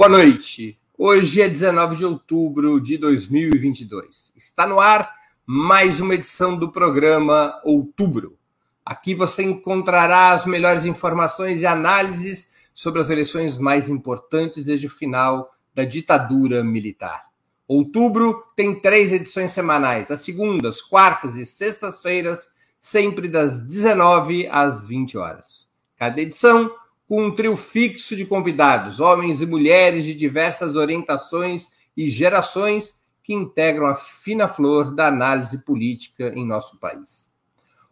Boa noite. Hoje é 19 de outubro de 2022. Está no ar mais uma edição do programa Outubro. Aqui você encontrará as melhores informações e análises sobre as eleições mais importantes desde o final da ditadura militar. Outubro tem três edições semanais, às segundas, quartas e sextas-feiras, sempre das 19 às 20 horas. Cada edição com um trio fixo de convidados, homens e mulheres de diversas orientações e gerações que integram a fina flor da análise política em nosso país.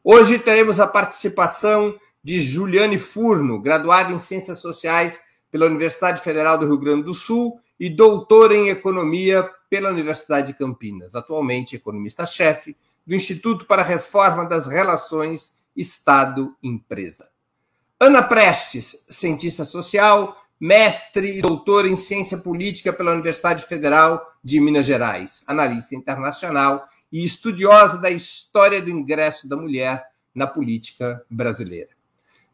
Hoje teremos a participação de Juliane Furno, graduada em Ciências Sociais pela Universidade Federal do Rio Grande do Sul e doutora em Economia pela Universidade de Campinas, atualmente economista-chefe do Instituto para a Reforma das Relações Estado-Empresa. Ana Prestes, cientista social, mestre e doutora em ciência política pela Universidade Federal de Minas Gerais, analista internacional e estudiosa da história do ingresso da mulher na política brasileira.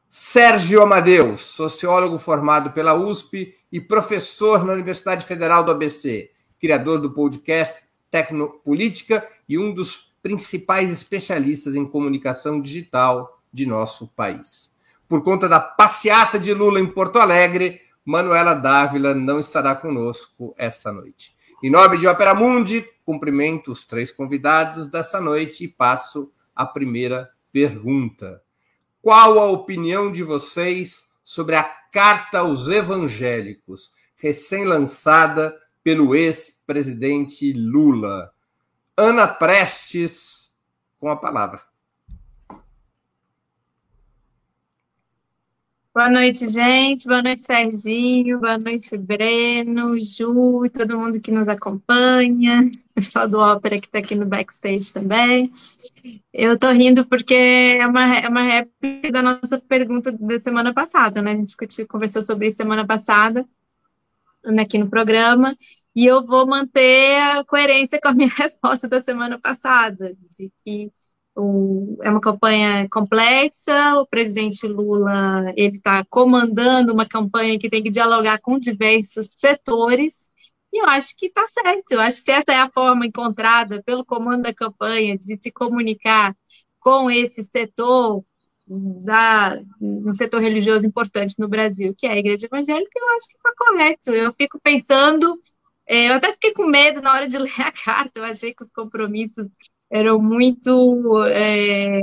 Sérgio Amadeus, sociólogo formado pela USP e professor na Universidade Federal do ABC, criador do podcast Tecnopolítica e um dos principais especialistas em comunicação digital de nosso país por conta da passeata de Lula em Porto Alegre, Manuela Dávila não estará conosco essa noite. Em nome de Opera Mundi, cumprimento os três convidados dessa noite e passo a primeira pergunta. Qual a opinião de vocês sobre a Carta aos Evangélicos, recém-lançada pelo ex-presidente Lula? Ana Prestes, com a palavra. Boa noite, gente. Boa noite, Serginho. Boa noite, Breno, Ju e todo mundo que nos acompanha. Pessoal do Ópera que está aqui no backstage também. Eu estou rindo porque é uma, é uma réplica da nossa pergunta da semana passada, né? A gente conversou sobre isso semana passada aqui no programa. E eu vou manter a coerência com a minha resposta da semana passada, de que o, é uma campanha complexa. O presidente Lula ele está comandando uma campanha que tem que dialogar com diversos setores. E eu acho que está certo. Eu acho que se essa é a forma encontrada pelo comando da campanha de se comunicar com esse setor da um setor religioso importante no Brasil, que é a Igreja Evangélica, eu acho que está correto. Eu fico pensando, é, eu até fiquei com medo na hora de ler a carta. Eu achei que os compromissos eram muito é,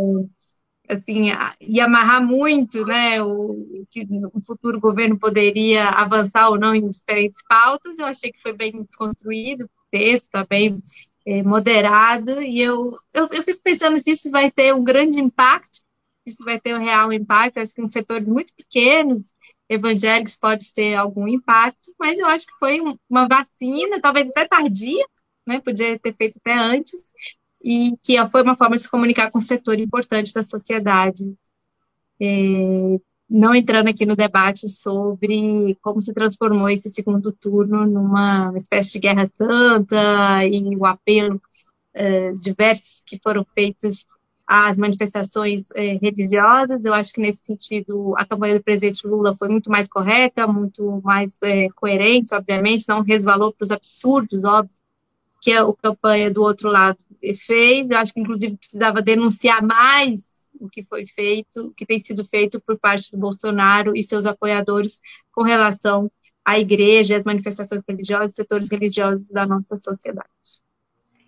assim ia amarrar muito né o que o futuro governo poderia avançar ou não em diferentes pautas. Eu achei que foi bem construído o texto está bem é, moderado. E eu, eu, eu fico pensando se isso vai ter um grande impacto isso vai ter um real impacto. Acho que em setores muito pequenos evangélicos pode ter algum impacto mas eu acho que foi uma vacina talvez até tardia né, podia ter feito até antes, e que foi uma forma de se comunicar com um setor importante da sociedade. É, não entrando aqui no debate sobre como se transformou esse segundo turno numa espécie de guerra santa e o apelo é, diversos que foram feitos às manifestações é, religiosas. Eu acho que nesse sentido a campanha do presidente Lula foi muito mais correta, muito mais é, coerente, obviamente, não resvalou para os absurdos, óbvio, que a campanha do outro lado fez. Eu acho que, inclusive, precisava denunciar mais o que foi feito, o que tem sido feito por parte do Bolsonaro e seus apoiadores com relação à igreja, às manifestações religiosas, setores religiosos da nossa sociedade.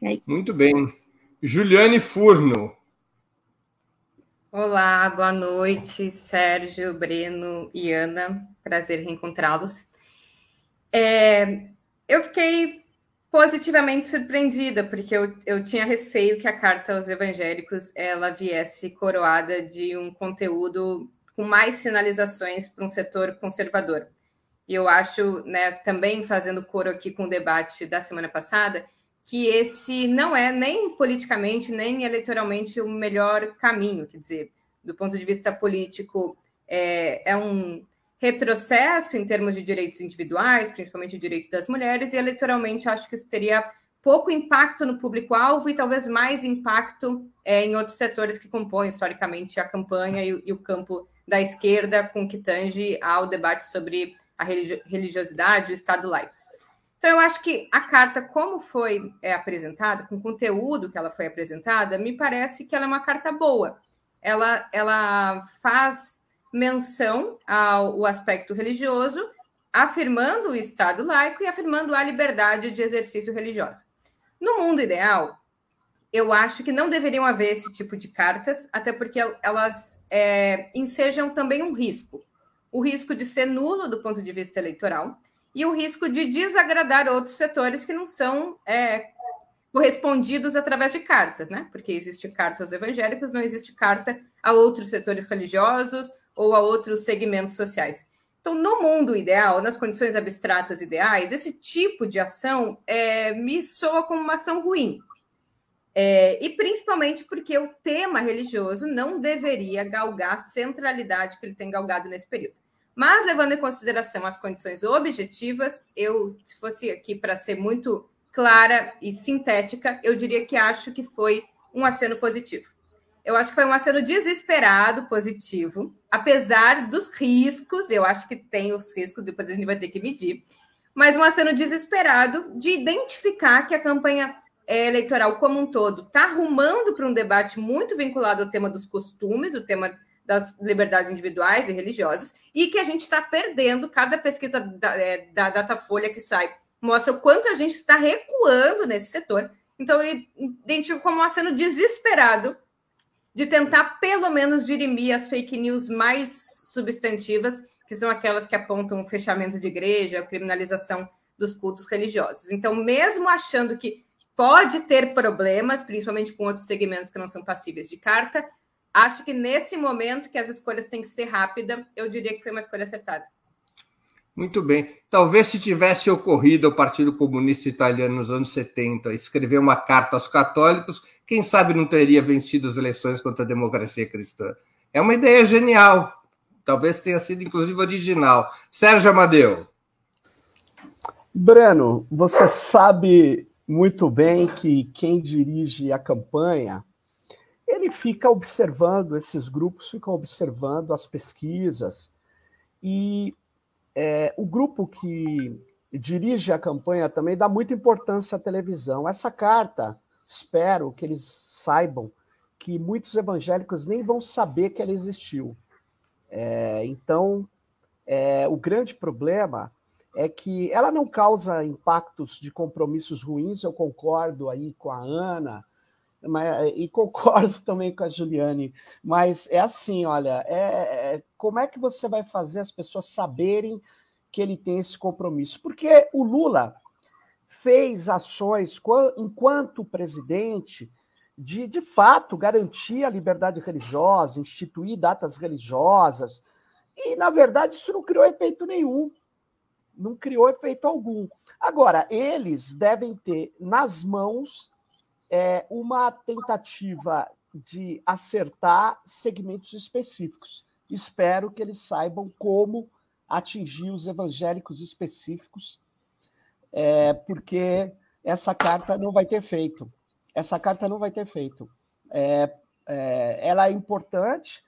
É Muito bem. Juliane Furno. Olá, boa noite, Sérgio, Breno e Ana. Prazer reencontrá-los. É, eu fiquei positivamente surpreendida, porque eu, eu tinha receio que a carta aos evangélicos ela viesse coroada de um conteúdo com mais sinalizações para um setor conservador. E eu acho, né, também fazendo coro aqui com o debate da semana passada, que esse não é nem politicamente, nem eleitoralmente o melhor caminho, quer dizer, do ponto de vista político, é, é um retrocesso em termos de direitos individuais, principalmente o direito das mulheres, e eleitoralmente acho que isso teria pouco impacto no público-alvo e talvez mais impacto é, em outros setores que compõem historicamente a campanha e, e, o campo da esquerda, com que tange ao debate sobre a religiosidade, o Estado laico. Então, eu acho que a carta, como foi é, apresentada, com o conteúdo que ela foi apresentada, me parece que ela é uma carta boa. Ela, ela faz menção ao aspecto religioso, afirmando o Estado laico e afirmando a liberdade de exercício religiosa. No mundo ideal, eu acho que não deveriam haver esse tipo de cartas, até porque elas é, ensejam também um risco. O risco de ser nulo do ponto de vista eleitoral, e o risco de desagradar outros setores que não são é, correspondidos através de cartas, né? Porque existe carta aos evangélicos, não existe carta a outros setores religiosos ou a outros segmentos sociais. Então, no mundo ideal, nas condições abstratas ideais, esse tipo de ação é, me soa como uma ação ruim. É, e principalmente porque o tema religioso não deveria galgar a centralidade que ele tem galgado nesse período. Mas, levando em consideração as condições objetivas, eu, se fosse aqui para ser muito clara e sintética, eu diria que acho que foi um aceno positivo. Eu acho que foi um aceno desesperado positivo, apesar dos riscos, eu acho que tem os riscos, depois a gente vai ter que medir, mas um aceno desesperado de identificar que a campanha eh, eleitoral como um todo está arrumando para um debate muito vinculado ao tema dos costumes, o tema das liberdades individuais e religiosas, e que a gente está perdendo. Cada pesquisa da, é, da Datafolha que sai mostra o quanto a gente está recuando nesse setor. Então, eu identifico como sendo desesperado de tentar, pelo menos, dirimir as fake news mais substantivas, que são aquelas que apontam o fechamento de igreja, a criminalização dos cultos religiosos. Então, mesmo achando que pode ter problemas, principalmente com outros segmentos que não são passíveis de carta, Acho que nesse momento que as escolhas têm que ser rápidas, eu diria que foi uma escolha acertada. Muito bem. Talvez se tivesse ocorrido ao Partido Comunista Italiano nos anos 70 escrever uma carta aos católicos, quem sabe não teria vencido as eleições contra a democracia cristã. É uma ideia genial. Talvez tenha sido, inclusive, original. Sérgio Amadeu. Breno, você sabe muito bem que quem dirige a campanha ele fica observando, esses grupos ficam observando as pesquisas, e é, o grupo que dirige a campanha também dá muita importância à televisão. Essa carta, espero que eles saibam que muitos evangélicos nem vão saber que ela existiu. É, então, é, o grande problema é que ela não causa impactos de compromissos ruins, eu concordo aí com a Ana, mas, e concordo também com a Juliane, mas é assim, olha, é, é, como é que você vai fazer as pessoas saberem que ele tem esse compromisso? Porque o Lula fez ações enquanto presidente de, de fato, garantir a liberdade religiosa, instituir datas religiosas, e, na verdade, isso não criou efeito nenhum. Não criou efeito algum. Agora, eles devem ter nas mãos é uma tentativa de acertar segmentos específicos. Espero que eles saibam como atingir os evangélicos específicos, é, porque essa carta não vai ter feito. Essa carta não vai ter feito. É, é, ela é importante,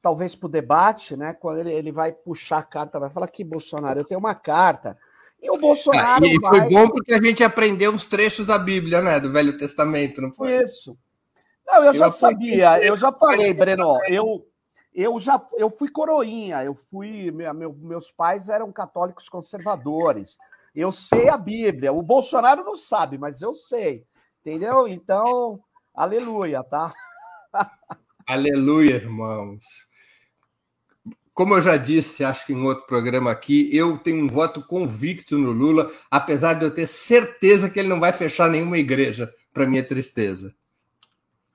talvez para o debate, né? Quando ele, ele vai puxar a carta, vai falar que Bolsonaro, eu tenho uma carta e o Bolsonaro. Ah, e foi vai... bom porque a gente aprendeu uns trechos da Bíblia, né? Do Velho Testamento, não foi? Isso. Não, eu, eu já sabia, eu já falei, Breno. Eu, eu já eu fui coroinha, eu fui. Meu, meus pais eram católicos conservadores. Eu sei a Bíblia. O Bolsonaro não sabe, mas eu sei. Entendeu? Então, aleluia, tá? aleluia, irmãos. Como eu já disse, acho que em outro programa aqui, eu tenho um voto convicto no Lula, apesar de eu ter certeza que ele não vai fechar nenhuma igreja, para minha tristeza.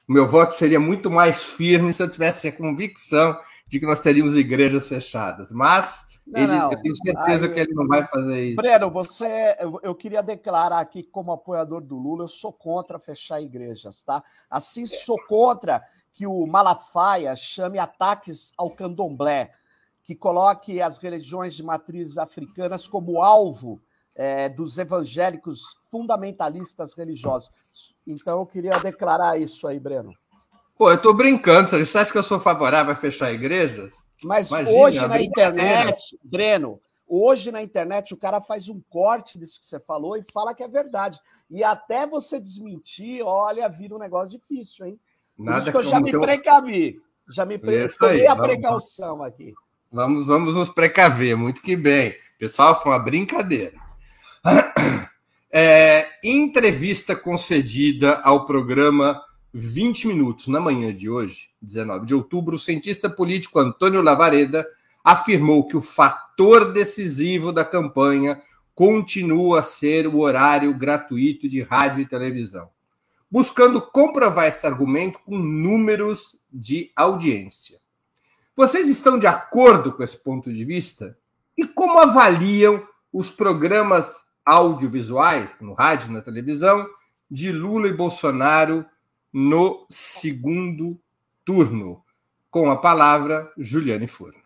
O meu voto seria muito mais firme se eu tivesse a convicção de que nós teríamos igrejas fechadas. Mas não, ele, não. eu tenho certeza Aí, que ele não vai fazer isso. Breno, você, eu, eu, queria declarar aqui como apoiador do Lula, eu sou contra fechar igrejas, tá? Assim sou contra que o Malafaia chame ataques ao candomblé que coloque as religiões de matrizes africanas como alvo é, dos evangélicos fundamentalistas religiosos. Então, eu queria declarar isso aí, Breno. Pô, eu estou brincando. Você acha que eu sou favorável a fechar igrejas? Mas Imagina, hoje na internet, Breno, Hoje na internet o cara faz um corte disso que você falou e fala que é verdade. E até você desmentir, olha, vira um negócio difícil, hein? Por Nada isso que eu já me então... precavi. Já me precavi a precaução aqui. Vamos, vamos nos precaver, muito que bem. Pessoal, foi uma brincadeira. É, entrevista concedida ao programa 20 Minutos na manhã de hoje, 19 de outubro, o cientista político Antônio Lavareda afirmou que o fator decisivo da campanha continua a ser o horário gratuito de rádio e televisão, buscando comprovar esse argumento com números de audiência. Vocês estão de acordo com esse ponto de vista? E como avaliam os programas audiovisuais, no rádio e na televisão, de Lula e Bolsonaro no segundo turno? Com a palavra, Juliane Furno.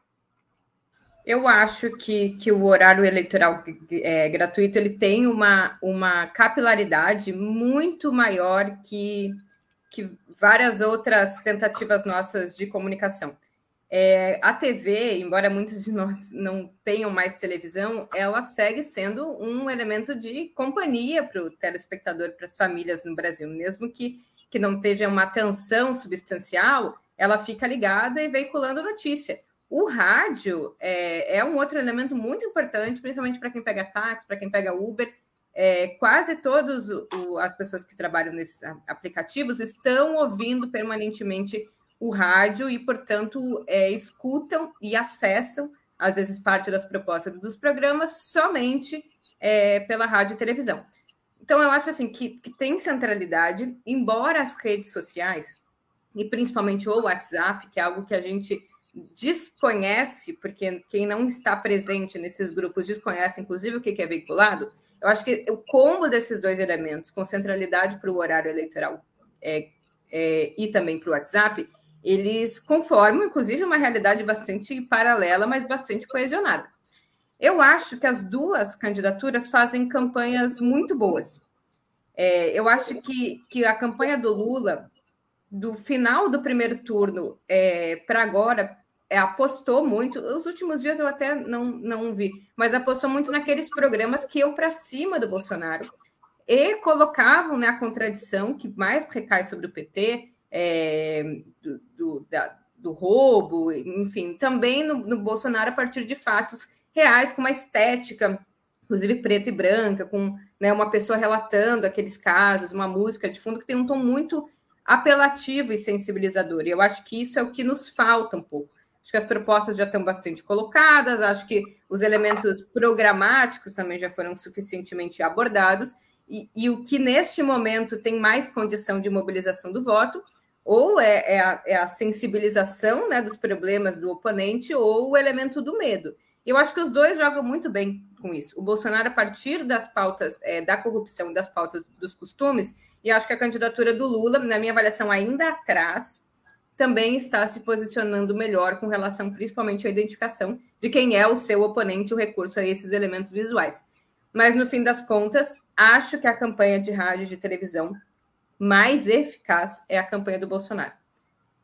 Eu acho que, que o horário eleitoral é, gratuito ele tem uma, uma capilaridade muito maior que, que várias outras tentativas nossas de comunicação. É, a TV, embora muitos de nós não tenham mais televisão, ela segue sendo um elemento de companhia para o telespectador, para as famílias no Brasil, mesmo que, que não esteja uma atenção substancial, ela fica ligada e veiculando notícia. O rádio é, é um outro elemento muito importante, principalmente para quem pega táxi, para quem pega Uber. É, quase todas as pessoas que trabalham nesses aplicativos estão ouvindo permanentemente o rádio e, portanto, é, escutam e acessam, às vezes, parte das propostas dos programas somente é, pela rádio e televisão. Então, eu acho assim que, que tem centralidade, embora as redes sociais, e principalmente o WhatsApp, que é algo que a gente desconhece, porque quem não está presente nesses grupos desconhece, inclusive, o que é veiculado, eu acho que o combo desses dois elementos, com centralidade para o horário eleitoral é, é, e também para o WhatsApp, eles conformam, inclusive, uma realidade bastante paralela, mas bastante coesionada. Eu acho que as duas candidaturas fazem campanhas muito boas. É, eu acho que, que a campanha do Lula, do final do primeiro turno é, para agora, é, apostou muito. Os últimos dias eu até não, não vi, mas apostou muito naqueles programas que iam para cima do Bolsonaro e colocavam né, a contradição que mais recai sobre o PT, é, do, do, da, do, roubo, enfim, também no, no, Bolsonaro a partir de fatos reais, com uma estética, inclusive preta e branca, com né, uma pessoa relatando aqueles casos, uma música de fundo que tem um tom muito apelativo e sensibilizador. E eu acho que isso é o que nos falta um pouco. Acho que as propostas já estão bastante colocadas, acho que os elementos programáticos também já foram suficientemente abordados, e, e o que neste momento tem mais condição de mobilização do voto, ou é, é, a, é a, sensibilização né, dos problemas do oponente, ou o elemento do medo. Eu acho que os dois jogam muito bem com isso. O Bolsonaro, a partir das pautas é, da corrupção, das pautas dos costumes, e acho que a candidatura do Lula, na minha avaliação, ainda atrás, também está se posicionando melhor com relação principalmente à identificação de quem é o seu oponente, o recurso a esses elementos visuais. Mas, no fim das contas, acho que a campanha de rádio e de televisão mais eficaz é a campanha do Bolsonaro.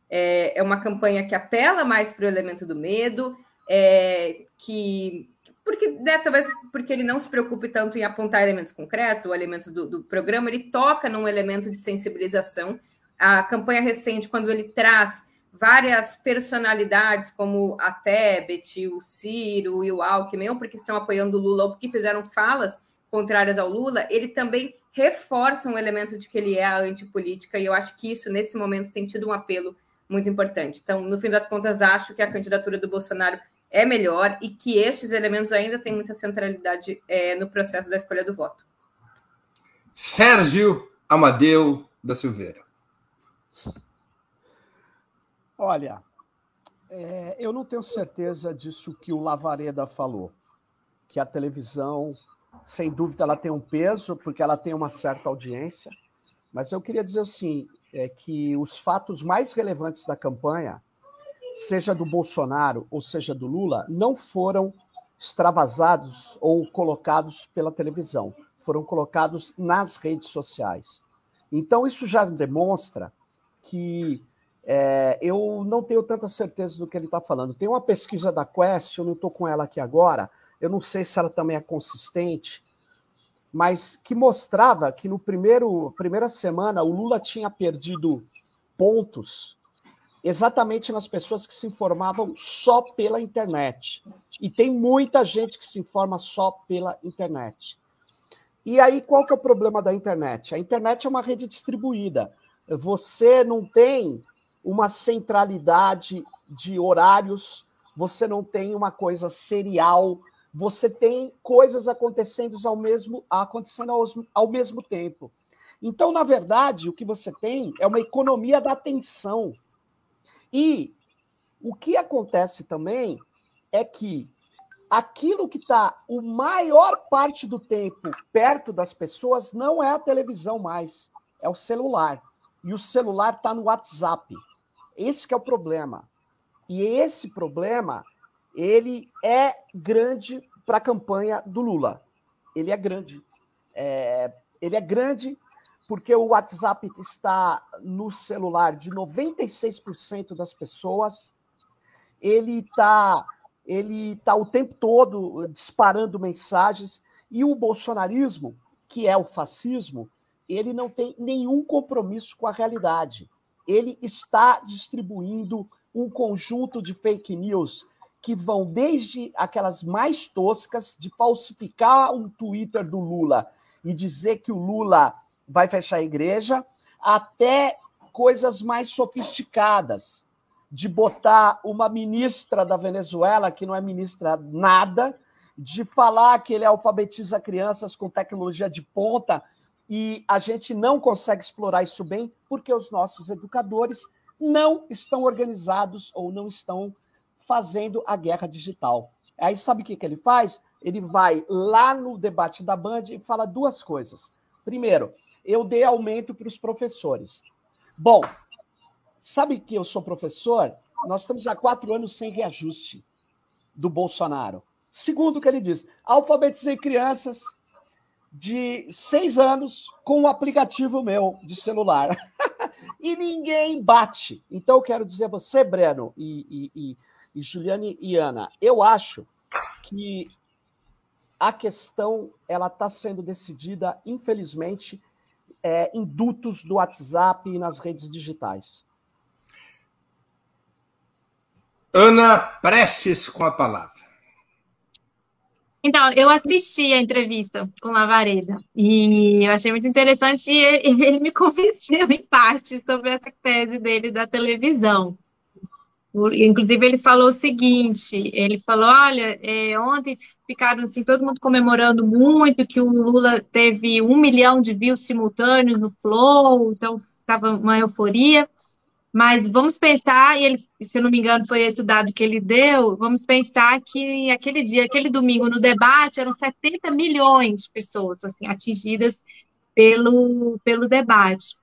É, é uma campanha que apela mais para o elemento do medo, é, que porque né, talvez porque ele não se preocupe tanto em apontar elementos concretos ou elementos do, do programa, ele toca num elemento de sensibilização a campanha recente, quando ele traz várias personalidades, como a Tebet, o Ciro e o Alckmin, porque estão apoiando o Lula, ou porque fizeram falas contrárias ao Lula, ele também reforça um elemento de que ele é a antipolítica, e eu acho que isso, nesse momento, tem tido um apelo muito importante. Então, no fim das contas, acho que a candidatura do Bolsonaro é melhor e que estes elementos ainda têm muita centralidade é, no processo da escolha do voto. Sérgio Amadeu da Silveira. Olha, é, eu não tenho certeza disso que o Lavareda falou, que a televisão, sem dúvida, ela tem um peso, porque ela tem uma certa audiência, mas eu queria dizer assim, é que os fatos mais relevantes da campanha, seja do Bolsonaro ou seja do Lula, não foram extravasados ou colocados pela televisão, foram colocados nas redes sociais. Então, isso já demonstra que é, eu não tenho tanta certeza do que ele está falando. Tem uma pesquisa da Quest, eu não estou com ela aqui agora, eu não sei se ela também é consistente, mas que mostrava que no primeiro primeira semana o Lula tinha perdido pontos exatamente nas pessoas que se informavam só pela internet. E tem muita gente que se informa só pela internet. E aí, qual que é o problema da internet? A internet é uma rede distribuída. Você não tem uma centralidade de horários, você não tem uma coisa serial, você tem coisas acontecendo ao mesmo, acontecendo ao, ao mesmo tempo. Então, na verdade, o que você tem é uma economia da atenção. E o que acontece também é que aquilo que está o maior parte do tempo perto das pessoas não é a televisão mais, é o celular. E o celular está no WhatsApp. Esse é o problema. E esse problema, ele é grande para a campanha do Lula. Ele é grande. É, ele é grande porque o WhatsApp está no celular de 96% das pessoas. Ele está ele tá o tempo todo disparando mensagens. E o bolsonarismo, que é o fascismo, ele não tem nenhum compromisso com a realidade. Ele está distribuindo um conjunto de fake news que vão desde aquelas mais toscas de falsificar um Twitter do Lula e dizer que o Lula vai fechar a igreja, até coisas mais sofisticadas, de botar uma ministra da Venezuela, que não é ministra nada, de falar que ele alfabetiza crianças com tecnologia de ponta, e a gente não consegue explorar isso bem porque os nossos educadores não estão organizados ou não estão fazendo a guerra digital. Aí sabe o que, que ele faz? Ele vai lá no debate da Band e fala duas coisas. Primeiro, eu dei aumento para os professores. Bom, sabe que eu sou professor? Nós estamos há quatro anos sem reajuste do Bolsonaro. Segundo o que ele diz, alfabetizei crianças de seis anos com um aplicativo meu de celular. e ninguém bate. Então, eu quero dizer a você, Breno, e, e, e, e Juliane e Ana, eu acho que a questão ela está sendo decidida, infelizmente, é, em dutos do WhatsApp e nas redes digitais. Ana Prestes com a palavra. Então, eu assisti a entrevista com Lavareda e eu achei muito interessante e ele me convenceu em parte sobre essa tese dele da televisão. Inclusive, ele falou o seguinte: ele falou, olha, é, ontem ficaram assim, todo mundo comemorando muito que o Lula teve um milhão de views simultâneos no Flow, então estava uma euforia. Mas vamos pensar, e ele, se eu não me engano, foi esse o dado que ele deu, vamos pensar que aquele dia, aquele domingo no debate, eram 70 milhões de pessoas assim, atingidas pelo, pelo debate.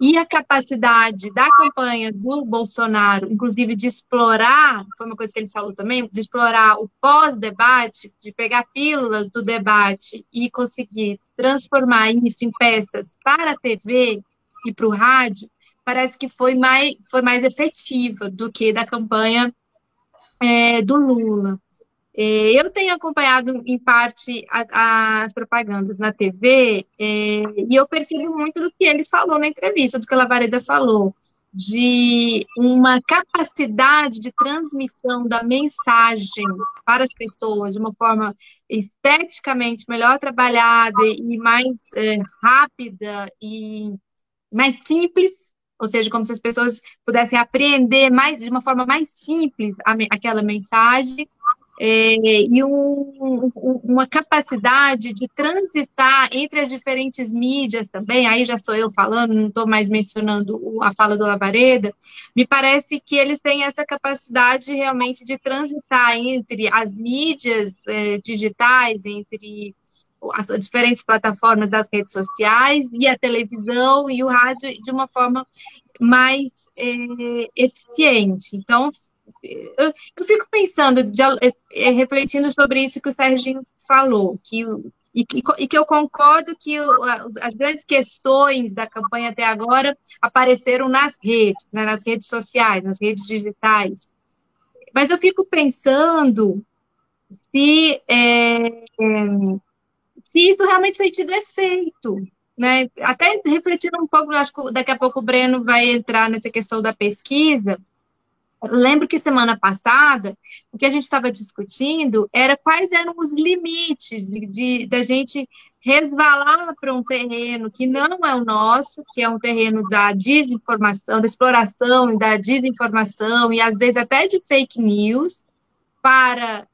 E a capacidade da campanha do Bolsonaro, inclusive de explorar, foi uma coisa que ele falou também, de explorar o pós-debate, de pegar pílulas do debate e conseguir transformar isso em peças para a TV e para o rádio, parece que foi mais, foi mais efetiva do que da campanha é, do Lula. É, eu tenho acompanhado, em parte, as propagandas na TV é, e eu percebo muito do que ele falou na entrevista, do que a Lavareda falou, de uma capacidade de transmissão da mensagem para as pessoas de uma forma esteticamente melhor trabalhada e mais é, rápida e mais simples ou seja, como se as pessoas pudessem apreender mais de uma forma mais simples aquela mensagem é, e um, um, uma capacidade de transitar entre as diferentes mídias também, aí já sou eu falando, não estou mais mencionando a fala do Lavareda, me parece que eles têm essa capacidade realmente de transitar entre as mídias é, digitais, entre as diferentes plataformas das redes sociais e a televisão e o rádio de uma forma mais é, eficiente. Então, eu, eu fico pensando, de, é, refletindo sobre isso que o Serginho falou, que e, e, que eu concordo que as grandes questões da campanha até agora apareceram nas redes, né, nas redes sociais, nas redes digitais. Mas eu fico pensando se, é, se isso realmente tem tido efeito. Né? Até refletindo um pouco, acho que daqui a pouco o Breno vai entrar nessa questão da pesquisa. Lembro que semana passada, o que a gente estava discutindo era quais eram os limites de, de, da gente resvalar para um terreno que não é o nosso, que é um terreno da desinformação, da exploração e da desinformação, e às vezes até de fake news, para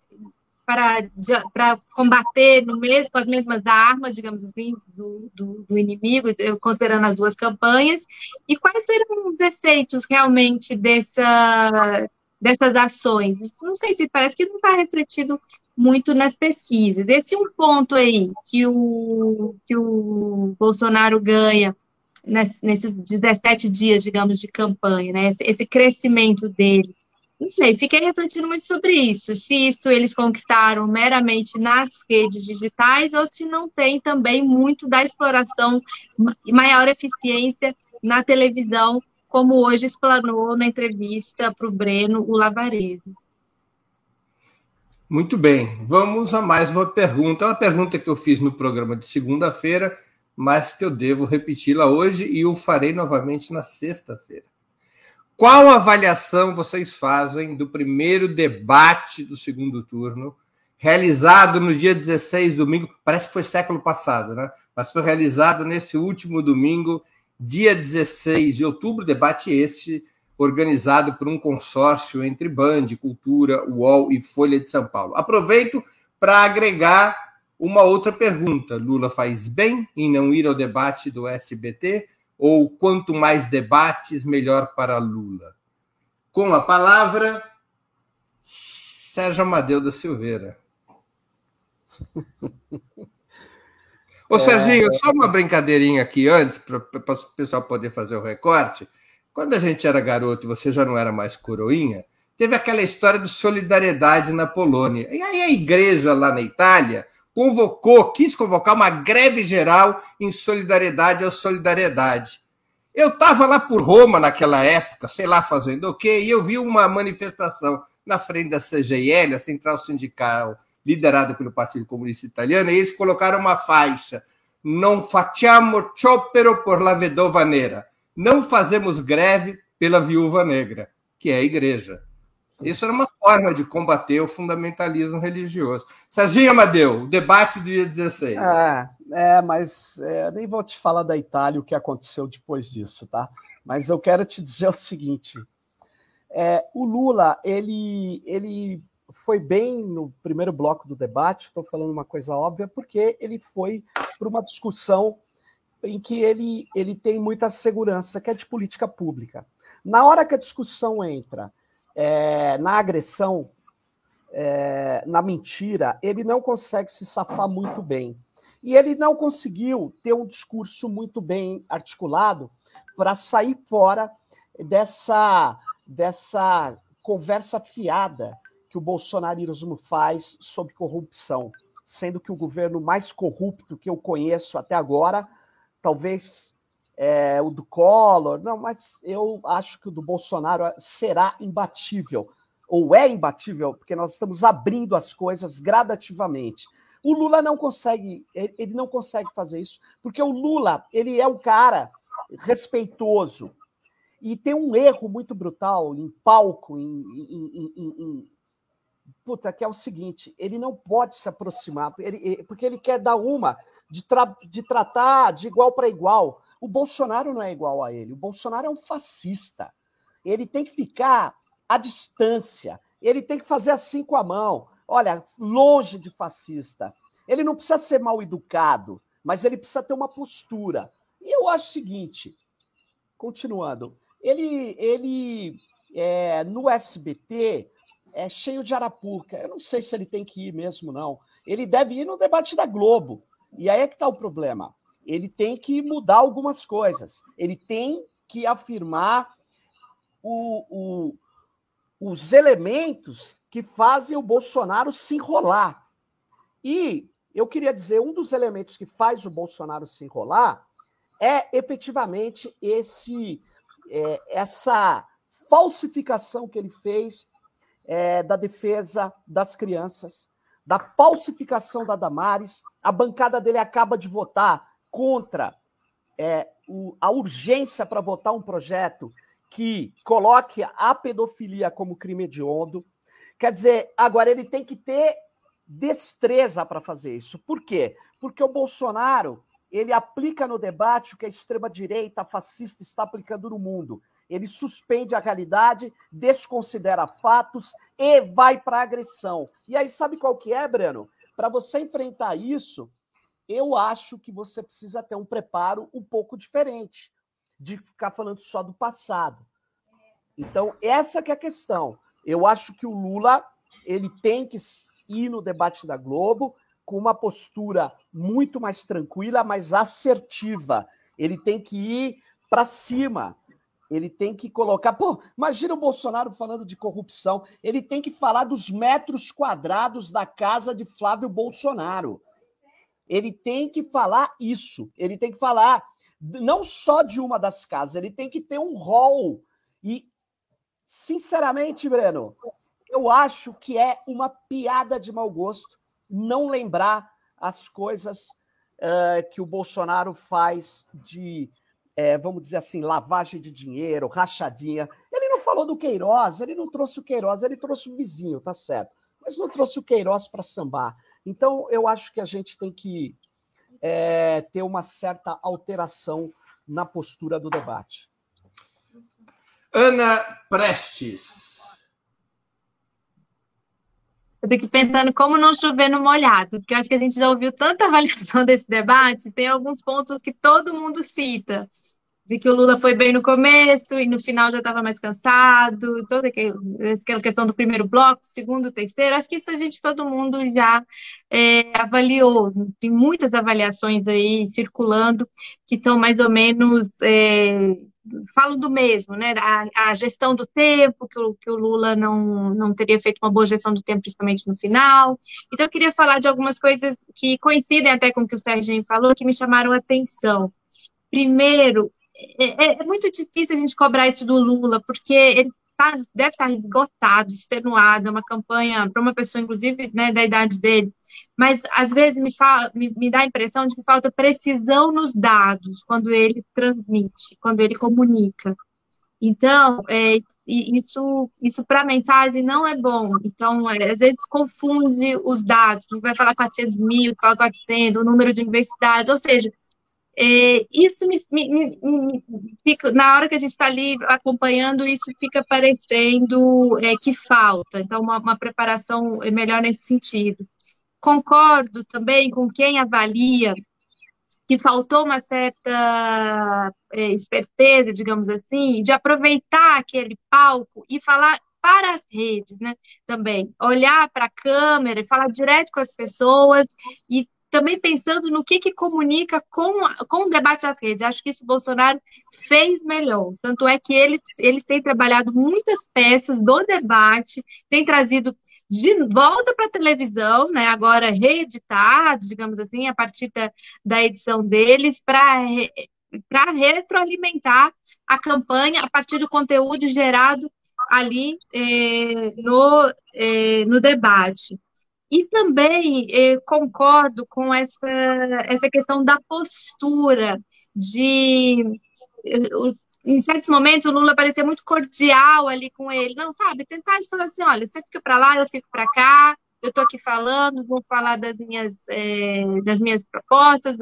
para, para combater no mesmo, com as mesmas armas, digamos assim, do, do, do, inimigo, considerando as duas campanhas, e quais seriam os efeitos realmente dessa, dessas ações? Não sei se parece que não está refletido muito nas pesquisas. Esse é um ponto aí que o, que o Bolsonaro ganha nesses 17 dias, digamos, de campanha, né? esse, esse crescimento dele não sei, fiquei refletindo muito sobre isso. Se isso eles conquistaram meramente nas redes digitais ou se não tem também muito da exploração e maior eficiência na televisão, como hoje explanou na entrevista para o Breno o. Muito bem, vamos a mais uma pergunta. É uma pergunta que eu fiz no programa de segunda-feira, mas que eu devo repeti-la hoje e o farei novamente na sexta-feira. Qual avaliação vocês fazem do primeiro debate do segundo turno, realizado no dia 16, domingo? Parece que foi século passado, né? Mas foi realizado nesse último domingo, dia 16 de outubro. Debate este organizado por um consórcio entre Band, Cultura, UOL e Folha de São Paulo. Aproveito para agregar uma outra pergunta. Lula faz bem em não ir ao debate do SBT? Ou quanto mais debates, melhor para Lula? Com a palavra, Sérgio Amadeu da Silveira. Ô, Serginho, só uma brincadeirinha aqui antes, para o pessoal poder fazer o recorte. Quando a gente era garoto e você já não era mais coroinha, teve aquela história de solidariedade na Polônia. E aí a igreja lá na Itália convocou, quis convocar uma greve geral em solidariedade à solidariedade. Eu estava lá por Roma naquela época, sei lá fazendo o quê, e eu vi uma manifestação na frente da CGIL, a Central Sindical, liderada pelo Partido Comunista Italiano, e eles colocaram uma faixa: Não facciamo sciopero por la vedova nera. Não fazemos greve pela viúva negra, que é a igreja. Isso era uma forma de combater o fundamentalismo religioso. Serginho Amadeu, o debate do dia 16. É, é mas é, nem vou te falar da Itália o que aconteceu depois disso, tá? Mas eu quero te dizer o seguinte: é, o Lula, ele, ele foi bem no primeiro bloco do debate, estou falando uma coisa óbvia, porque ele foi para uma discussão em que ele, ele tem muita segurança, que é de política pública. Na hora que a discussão entra é, na agressão, é, na mentira, ele não consegue se safar muito bem. E ele não conseguiu ter um discurso muito bem articulado para sair fora dessa, dessa conversa fiada que o bolsonarismo faz sobre corrupção, sendo que o governo mais corrupto que eu conheço até agora, talvez é, o do Collor, não, mas eu acho que o do Bolsonaro será imbatível, ou é imbatível, porque nós estamos abrindo as coisas gradativamente. O Lula não consegue, ele não consegue fazer isso, porque o Lula, ele é um cara respeitoso e tem um erro muito brutal em palco, em, em, em, em puta, que é o seguinte, ele não pode se aproximar, ele, porque ele quer dar uma de, tra, de tratar de igual para igual. O Bolsonaro não é igual a ele. O Bolsonaro é um fascista. Ele tem que ficar à distância. Ele tem que fazer assim com a mão. Olha, longe de fascista. Ele não precisa ser mal educado, mas ele precisa ter uma postura. E eu acho o seguinte, continuando, ele, ele é, no SBT é cheio de arapuca. Eu não sei se ele tem que ir mesmo, não. Ele deve ir no debate da Globo. E aí é que está o problema ele tem que mudar algumas coisas. Ele tem que afirmar o, o, os elementos que fazem o Bolsonaro se enrolar. E eu queria dizer, um dos elementos que faz o Bolsonaro se enrolar é efetivamente esse é, essa falsificação que ele fez é, da defesa das crianças, da falsificação da Damares. A bancada dele acaba de votar contra é, o, a urgência para votar um projeto que coloque a pedofilia como crime hediondo. Quer dizer, agora ele tem que ter destreza para fazer isso. Por quê? Porque o Bolsonaro ele aplica no debate o que a extrema-direita fascista está aplicando no mundo. Ele suspende a realidade, desconsidera fatos e vai para a agressão. E aí, sabe qual que é, Breno? Para você enfrentar isso, eu acho que você precisa ter um preparo um pouco diferente de ficar falando só do passado. Então, essa que é a questão. Eu acho que o Lula ele tem que ir no debate da Globo com uma postura muito mais tranquila, mais assertiva. Ele tem que ir para cima. Ele tem que colocar. Pô, imagina o Bolsonaro falando de corrupção. Ele tem que falar dos metros quadrados da casa de Flávio Bolsonaro. Ele tem que falar isso. Ele tem que falar não só de uma das casas, ele tem que ter um rol. E, sinceramente, Breno, eu acho que é uma piada de mau gosto não lembrar as coisas uh, que o Bolsonaro faz de, é, vamos dizer assim, lavagem de dinheiro, rachadinha. Ele não falou do Queiroz, ele não trouxe o Queiroz, ele trouxe o vizinho, tá certo. Mas não trouxe o Queiroz para sambar. Então, eu acho que a gente tem que é, ter uma certa alteração na postura do debate. Ana Prestes. Eu fico pensando como não chover no molhado, porque eu acho que a gente já ouviu tanta avaliação desse debate, tem alguns pontos que todo mundo cita, de que o Lula foi bem no começo e no final já estava mais cansado, toda aquela questão do primeiro bloco, segundo, terceiro, acho que isso a gente, todo mundo já é, avaliou, tem muitas avaliações aí circulando que são mais ou menos é, falam do mesmo, né? A, a, gestão do tempo, que o, que o Lula não, não teria feito uma boa gestão do tempo, principalmente no final. Então, eu queria falar de algumas coisas que coincidem até com o que o Serginho falou, que me chamaram a atenção. Primeiro, é, é, é muito difícil a gente cobrar isso do Lula, porque ele tá, deve estar esgotado, extenuado, é uma campanha para uma pessoa, inclusive, né, da idade dele, mas às vezes me, fala, me, me, dá a impressão de que falta precisão nos dados quando ele transmite, quando ele comunica. Então, é, isso, isso para a mensagem não é bom. Então, é, às vezes confunde os dados. Vai falar 400 mil, fala 400, o número de universidades, ou seja, é, isso me, me, me, fica, na hora que a gente está ali acompanhando, isso fica parecendo é, que falta. Então, uma, uma preparação melhor nesse sentido. Concordo também com quem avalia que faltou uma certa é, esperteza, digamos assim, de aproveitar aquele palco e falar para as redes, né? Também olhar para a câmera e falar direto com as pessoas e também pensando no que, que comunica com, com o debate das redes. Acho que isso o Bolsonaro fez melhor. Tanto é que ele, eles têm trabalhado muitas peças do debate, têm trazido de volta para a televisão, né, agora reeditado, digamos assim, a partir da, da edição deles, para para retroalimentar a campanha a partir do conteúdo gerado ali eh, no, eh, no debate. E também eh, concordo com essa, essa questão da postura de em certos momentos o Lula parecia muito cordial ali com ele. Não, sabe? Tentar de falar assim: olha, você fica para lá, eu fico para cá, eu estou aqui falando, vou falar das minhas, é, das minhas propostas,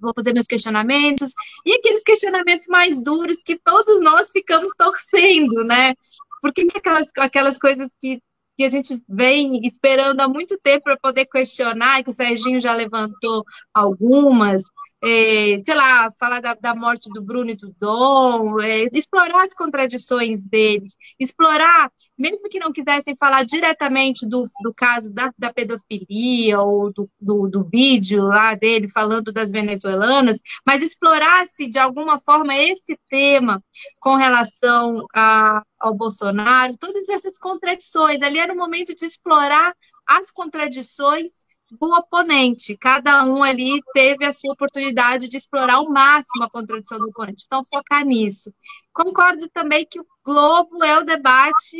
vou fazer meus questionamentos, e aqueles questionamentos mais duros que todos nós ficamos torcendo, né? Porque aquelas, aquelas coisas que, que a gente vem esperando há muito tempo para poder questionar, e que o Serginho já levantou algumas, é, sei lá, falar da, da, morte do Bruno e do Dom, é, explorar as contradições deles, explorar, mesmo que não quisessem falar diretamente do, do caso da, da pedofilia ou do, do, do, vídeo lá dele falando das venezuelanas, mas explorasse de alguma forma esse tema com relação a, ao Bolsonaro, todas essas contradições. Ali era o momento de explorar as contradições do oponente. Cada um ali teve a sua oportunidade de explorar ao máximo a contradição do oponente. Então, focar nisso. Concordo também que o Globo é o debate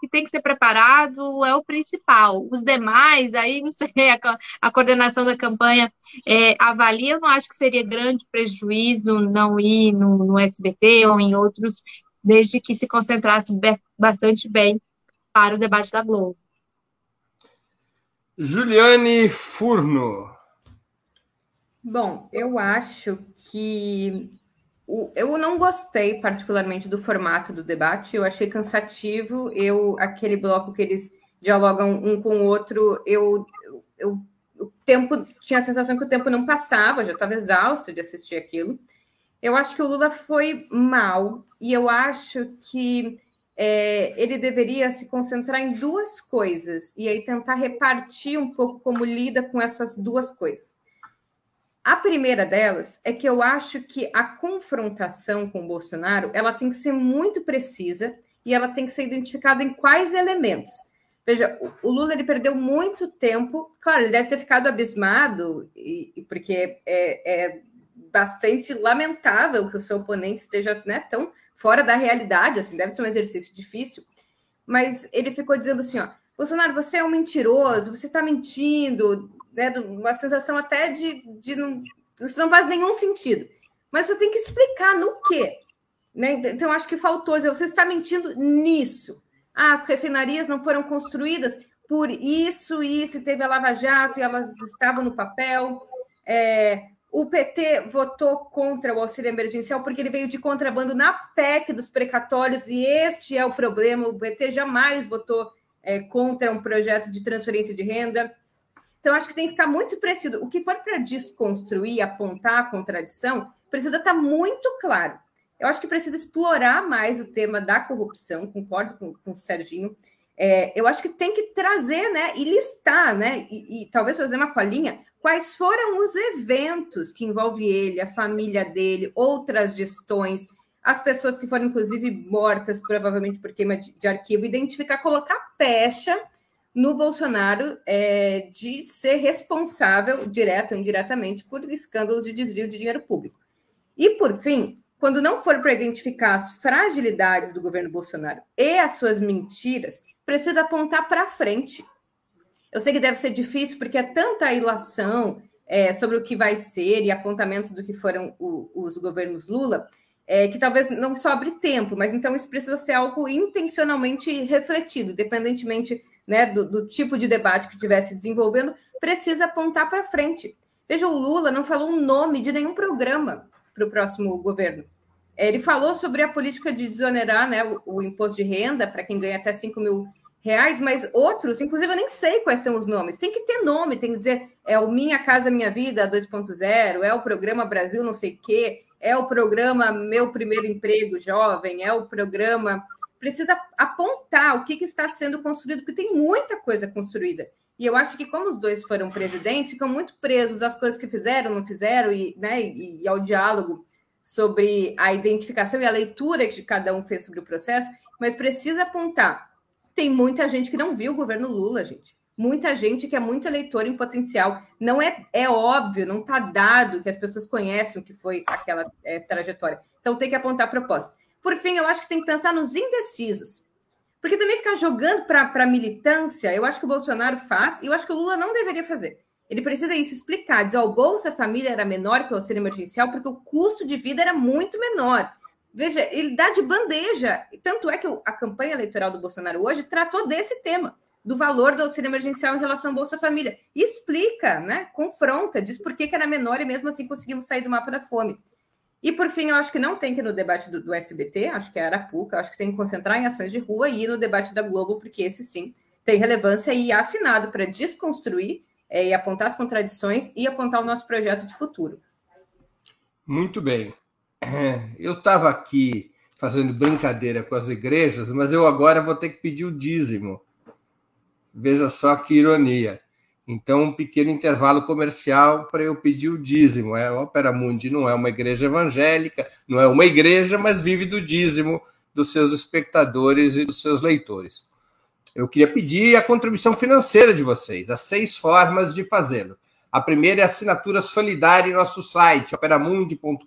que tem que ser preparado, é o principal. Os demais, aí não sei, a, a coordenação da campanha é, avalia, eu não acho que seria grande prejuízo não ir no, no SBT ou em outros, desde que se concentrasse bastante bem para o debate da Globo. Juliane Furno. Bom, eu acho que eu não gostei particularmente do formato do debate, eu achei cansativo. Eu aquele bloco que eles dialogam um com o outro, eu, eu o tempo tinha a sensação que o tempo não passava, já estava exausto de assistir aquilo. Eu acho que o Lula foi mal e eu acho que é, ele deveria se concentrar em duas coisas e aí tentar repartir um pouco como lida com essas duas coisas. A primeira delas é que eu acho que a confrontação com o Bolsonaro ela tem que ser muito precisa e ela tem que ser identificada em quais elementos. Veja, o Lula ele perdeu muito tempo, claro, ele deve ter ficado abismado, e, porque é, é bastante lamentável que o seu oponente esteja né, tão fora da realidade, assim, deve ser um exercício difícil, mas ele ficou dizendo assim, ó, Bolsonaro, você é um mentiroso, você está mentindo, né, uma sensação até de, de não, isso não faz nenhum sentido. Mas você tem que explicar no quê. Né? Então, acho que faltou você está mentindo nisso. Ah, as refinarias não foram construídas por isso, isso, e teve a Lava Jato e elas estavam no papel. É, o PT votou contra o auxílio emergencial porque ele veio de contrabando na PEC dos precatórios, e este é o problema. O PT jamais votou é, contra um projeto de transferência de renda. Então, acho que tem que ficar muito preciso. O que for para desconstruir, apontar a contradição, precisa estar tá muito claro. Eu acho que precisa explorar mais o tema da corrupção, concordo com, com o Serginho. É, eu acho que tem que trazer, né, e listar, né, e, e talvez fazer uma colinha quais foram os eventos que envolve ele, a família dele, outras gestões, as pessoas que foram, inclusive, mortas, provavelmente por queima de, de arquivo, identificar, colocar pecha no Bolsonaro é, de ser responsável, direto ou indiretamente, por escândalos de desvio de dinheiro público. E, por fim, quando não for para identificar as fragilidades do governo Bolsonaro e as suas mentiras, precisa apontar para frente eu sei que deve ser difícil, porque é tanta ilação é, sobre o que vai ser e apontamentos do que foram o, os governos Lula, é, que talvez não sobre tempo, mas então isso precisa ser algo intencionalmente refletido, independentemente né, do, do tipo de debate que estivesse desenvolvendo, precisa apontar para frente. Veja, o Lula não falou o nome de nenhum programa para o próximo governo. Ele falou sobre a política de desonerar né, o, o imposto de renda para quem ganha até 5 mil reais, mas outros, inclusive eu nem sei quais são os nomes. Tem que ter nome, tem que dizer é o Minha Casa Minha Vida 2.0, é o programa Brasil não sei quê, é o programa Meu Primeiro Emprego Jovem, é o programa. Precisa apontar o que, que está sendo construído, porque tem muita coisa construída. E eu acho que, como os dois foram presidentes, ficam muito presos às coisas que fizeram, não fizeram, e, né, e, e ao diálogo sobre a identificação e a leitura que cada um fez sobre o processo, mas precisa apontar tem muita gente que não viu o governo Lula, gente. Muita gente que é muito eleitor em potencial. Não é, é óbvio, não está dado que as pessoas conhecem o que foi aquela é, trajetória. Então tem que apontar a proposta. Por fim, eu acho que tem que pensar nos indecisos. Porque também ficar jogando para a militância, eu acho que o Bolsonaro faz, e eu acho que o Lula não deveria fazer. Ele precisa isso explicar, dizer, ó, o Bolsa Família era menor que o auxílio emergencial porque o custo de vida era muito menor. Veja, ele dá de bandeja. Tanto é que a campanha eleitoral do Bolsonaro hoje tratou desse tema, do valor do auxílio emergencial em relação ao Bolsa Família. E explica, né? Confronta, diz por que, que era menor e mesmo assim conseguimos sair do mapa da fome. E por fim, eu acho que não tem que ir no debate do, do SBT, acho que é Arapuca, acho que tem que concentrar em ações de rua e ir no debate da Globo, porque esse sim tem relevância e afinado para desconstruir é, e apontar as contradições e apontar o nosso projeto de futuro. Muito bem. eu estava aqui fazendo brincadeira com as igrejas, mas eu agora vou ter que pedir o dízimo. Veja só que ironia. Então, um pequeno intervalo comercial para eu pedir o dízimo. É, a Opera Mundi não é uma igreja evangélica, não é uma igreja, mas vive do dízimo dos seus espectadores e dos seus leitores. Eu queria pedir a contribuição financeira de vocês, as seis formas de fazê-lo. A primeira é a assinatura solidária em nosso site, operamundi.com.br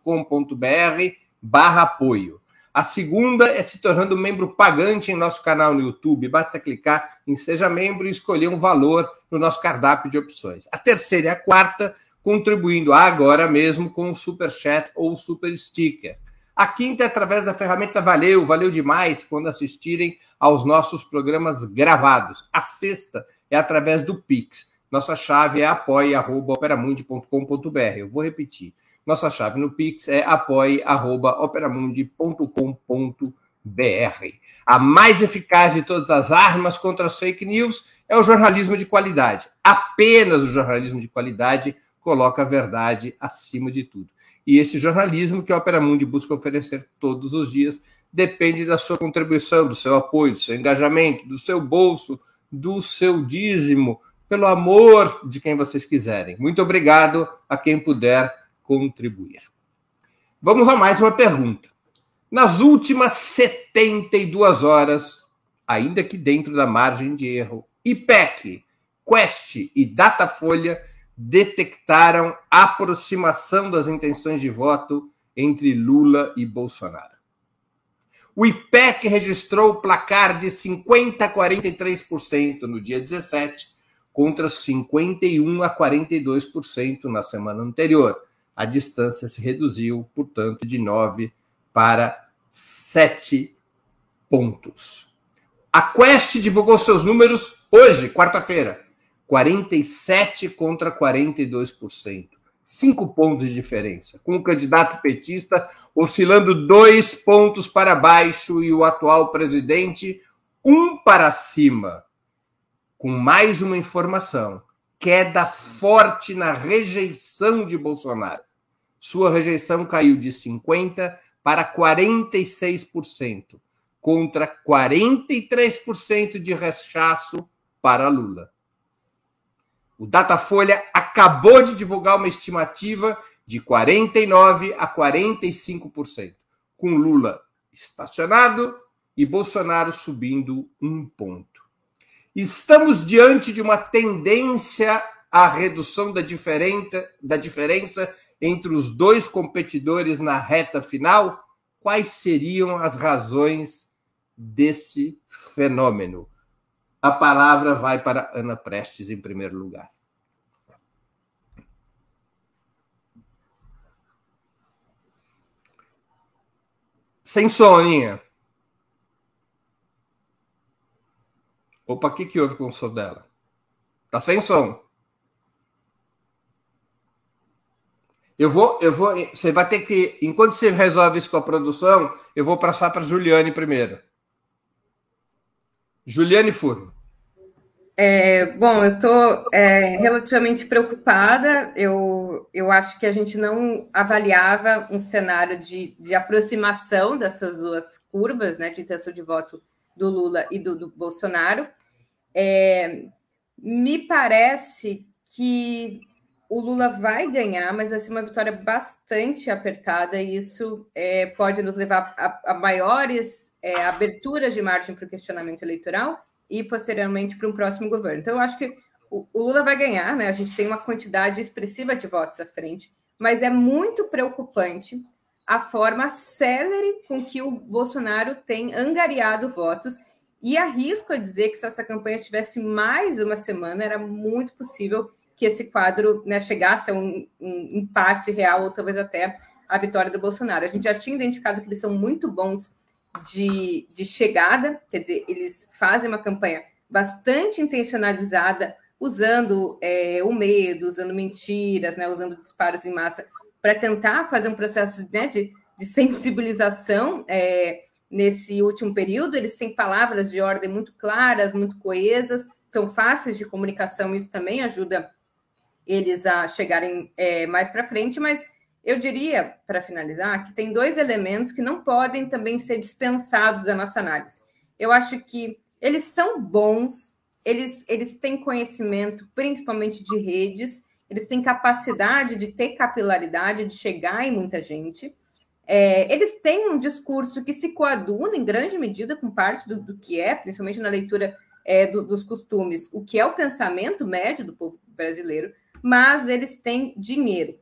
barra apoio. A segunda é se tornando membro pagante em nosso canal no YouTube. Basta clicar em Seja Membro e escolher um valor no nosso cardápio de opções. A terceira e a quarta, contribuindo agora mesmo com o Super Chat ou Super Sticker. A quinta é através da ferramenta Valeu, valeu demais quando assistirem aos nossos programas gravados. A sexta é através do Pix. Nossa chave é apoia.operamundi.com.br. Eu vou repetir nossa chave no Pix é apoie.operamundi.com.br. A mais eficaz de todas as armas contra as fake news é o jornalismo de qualidade. Apenas o jornalismo de qualidade coloca a verdade acima de tudo. E esse jornalismo que a Opera Mundi busca oferecer todos os dias depende da sua contribuição, do seu apoio, do seu engajamento, do seu bolso, do seu dízimo, pelo amor de quem vocês quiserem. Muito obrigado a quem puder contribuir. Vamos a mais uma pergunta. Nas últimas 72 horas, ainda que dentro da margem de erro, IPEC, Quest e Datafolha detectaram aproximação das intenções de voto entre Lula e Bolsonaro. O IPEC registrou placar de 50 a 43% no dia 17, contra 51 a 42% na semana anterior a distância se reduziu, portanto, de 9 para 7 pontos. A Quest divulgou seus números hoje, quarta-feira. 47 contra 42%. Cinco pontos de diferença, com o candidato petista oscilando dois pontos para baixo e o atual presidente um para cima. Com mais uma informação: queda forte na rejeição de Bolsonaro. Sua rejeição caiu de 50% para 46%, contra 43% de rechaço para Lula. O Datafolha acabou de divulgar uma estimativa de 49% a 45%, com Lula estacionado e Bolsonaro subindo um ponto. Estamos diante de uma tendência à redução da, da diferença entre os dois competidores na reta final, quais seriam as razões desse fenômeno? A palavra vai para Ana Prestes, em primeiro lugar. Sem soninha. Opa, o que, que houve com o som dela? Tá sem som. Eu vou, eu vou. Você vai ter que. Enquanto você resolve isso com a produção, eu vou passar para Juliane primeiro. Juliane Furno. É, bom, eu estou é, relativamente preocupada. Eu, eu acho que a gente não avaliava um cenário de, de aproximação dessas duas curvas, né, de intenção de voto do Lula e do, do Bolsonaro. É, me parece que o Lula vai ganhar, mas vai ser uma vitória bastante apertada, e isso é, pode nos levar a, a maiores é, aberturas de margem para o questionamento eleitoral e, posteriormente, para um próximo governo. Então, eu acho que o, o, Lula vai ganhar, né? A gente tem uma quantidade expressiva de votos à frente, mas é muito preocupante a forma célere com que o Bolsonaro tem angariado votos. E arrisco a dizer que se essa campanha tivesse mais uma semana, era muito possível que esse quadro né, chegasse a um, um, empate real ou talvez até a vitória do Bolsonaro. A gente já tinha identificado que eles são muito bons de, de chegada, quer dizer, eles fazem uma campanha bastante intencionalizada, usando é, o medo, usando mentiras, né, usando disparos em massa, para tentar fazer um processo né, de, de sensibilização é, nesse último período. Eles têm palavras de ordem muito claras, muito coesas, são fáceis de comunicação, isso também ajuda eles a chegarem é, mais para frente, mas eu diria, para finalizar, que tem dois elementos que não podem também ser dispensados da nossa análise. Eu acho que eles são bons, eles, eles têm conhecimento, principalmente de redes, eles têm capacidade de ter capilaridade, de chegar em muita gente. É, eles têm um discurso que se coaduna em grande medida com parte do, do que é, principalmente na leitura é, do, dos costumes, o que é o pensamento médio do povo brasileiro, mas eles têm dinheiro.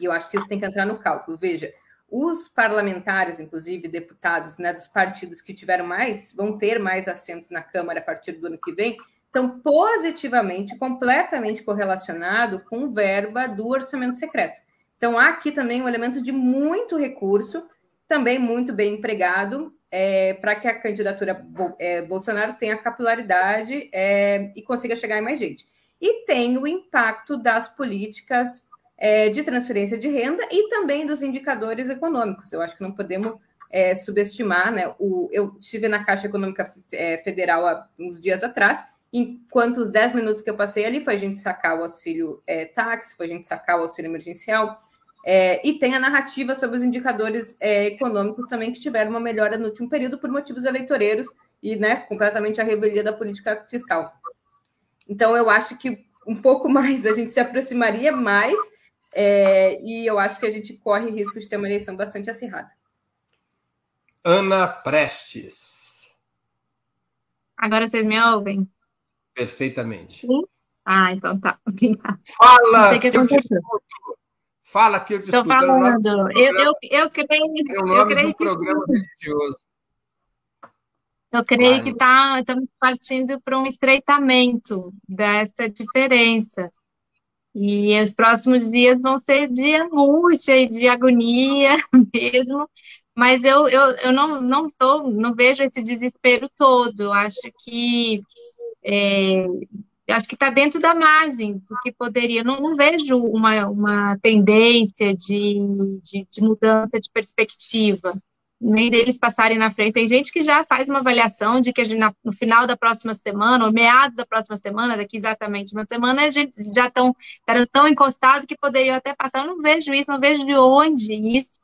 E eu acho que isso tem que entrar no cálculo. Veja, os parlamentares, inclusive deputados né, dos partidos que tiveram mais, vão ter mais assentos na Câmara a partir do ano que vem, estão positivamente, completamente correlacionado com verba do orçamento secreto. Então, há aqui também um elemento de muito recurso, também muito bem empregado, é, para que a candidatura é, Bolsonaro tenha capilaridade é, e consiga chegar em mais gente. E tem o impacto das políticas é, de transferência de renda e também dos indicadores econômicos. Eu acho que não podemos é, subestimar, né? O, eu estive na Caixa Econômica é, Federal há uns dias atrás, enquanto os 10 minutos que eu passei ali foi a gente sacar o auxílio é, táxi, foi a gente sacar o auxílio emergencial, é, e tem a narrativa sobre os indicadores é, econômicos também que tiveram uma melhora no último período por motivos eleitoreiros e né, completamente a revelia da política fiscal. Então, eu acho que um pouco mais a gente se aproximaria mais é, e eu acho que a gente corre risco de ter uma eleição bastante acirrada. Ana Prestes. Agora vocês me ouvem? Perfeitamente. Sim? Ah, então tá. Fala que, que eu te escuto. Fala que eu te escuto. Estou falando. Eu, eu, eu creio, é o nome eu creio do programa que... religioso. Eu creio que tá, estamos partindo para um estreitamento dessa diferença. E os próximos dias vão ser de angústia e de agonia mesmo, mas eu, eu, eu não, não, tô, não vejo esse desespero todo. Acho que é, acho que está dentro da margem do que poderia. Não, não vejo uma, uma tendência de, de, de mudança de perspectiva nem deles passarem na frente. Tem gente que já faz uma avaliação de que no final da próxima semana, ou meados da próxima semana, daqui exatamente uma semana, a gente já estão tão encostados que poderiam até passar. Eu não vejo isso, não vejo de onde isso.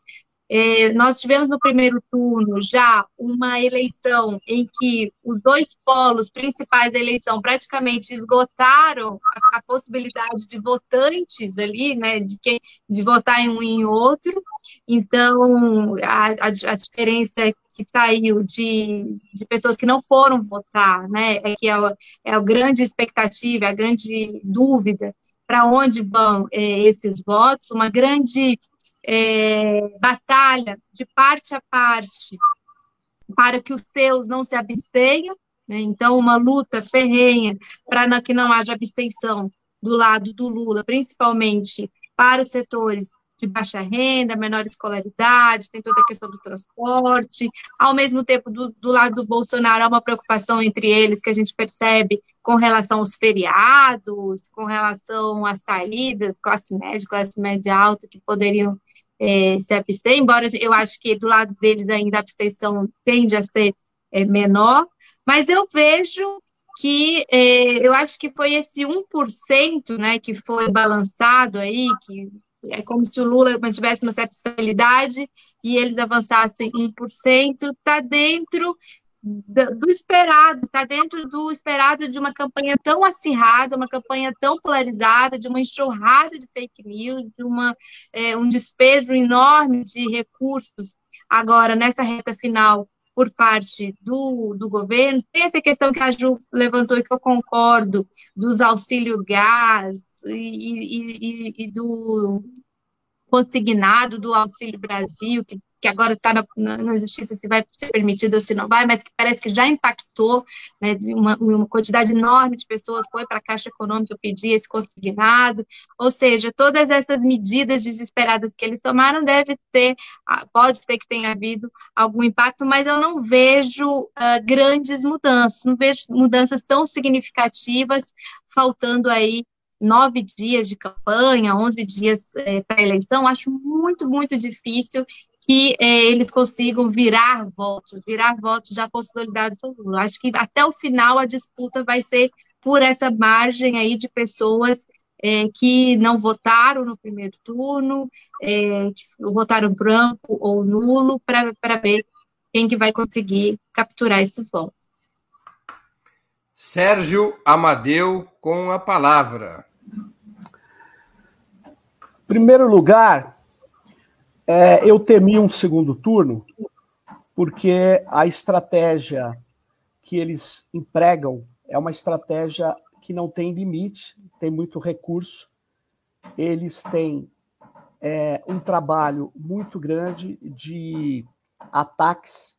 É, nós tivemos no primeiro turno já uma eleição em que os dois polos principais da eleição praticamente esgotaram a, a possibilidade de votantes ali, né, de, quem, de votar em um e em outro. Então, a, a, a diferença que saiu de, de pessoas que não foram votar, né, é que é, o, é a grande expectativa, a grande dúvida para onde vão é, esses votos, uma grande é, batalha de parte a parte para que os seus não se abstenham, né? então uma luta ferrenha para que não haja abstenção do lado do Lula, principalmente para os setores de baixa renda, menor escolaridade, tem toda a questão do transporte. Ao mesmo tempo, do, do, lado do Bolsonaro, há uma preocupação entre eles que a gente percebe com relação aos feriados, com relação às saídas, classe média, classe média alta, que poderiam é, se abster, embora eu acho que do lado deles ainda a abstenção tende a ser é, menor, mas eu vejo que é, eu acho que foi esse 1% né, que foi balançado aí, que é como se o Lula mantivesse uma certa estabilidade e eles avançassem 1%, está dentro do esperado, está dentro do esperado de uma campanha tão acirrada, uma campanha tão polarizada, de uma enxurrada de fake news, de uma, é, um despejo enorme de recursos agora nessa reta final por parte do, do governo. Tem essa questão que a Ju levantou e que eu concordo, dos auxílio gás e, e, e, do consignado do Auxílio Brasil, que que agora está na, na, na, justiça se vai ser permitido ou se não vai, mas que parece que já impactou, né, uma, uma quantidade enorme de pessoas foi para a Caixa Econômica pedir esse consignado, ou seja, todas essas medidas desesperadas que eles tomaram deve ter, ah, pode ser que tenha havido algum impacto, mas eu não vejo uh, grandes mudanças, não vejo mudanças tão significativas, faltando aí nove dias de campanha, onze dias é, para eleição, acho muito, muito difícil que é, eles consigam virar votos, virar votos já consolidados do Lula. Acho que até o final a disputa vai ser por essa margem aí de pessoas é, que não votaram no primeiro turno, é, votaram branco ou nulo, para ver quem que vai conseguir capturar esses votos. Sérgio Amadeu com a palavra. Primeiro lugar, é, eu temi um segundo turno, porque a estratégia que eles empregam é uma estratégia que não tem limite, tem muito recurso. Eles têm é, um trabalho muito grande de ataques,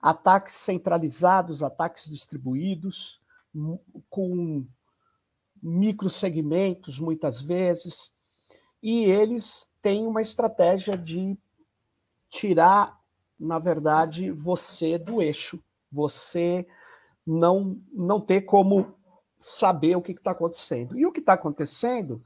ataques centralizados, ataques distribuídos, com microsegmentos, muitas vezes, e eles têm uma estratégia de tirar, na verdade, você do eixo, você não, não ter como saber o que está acontecendo. E o que está acontecendo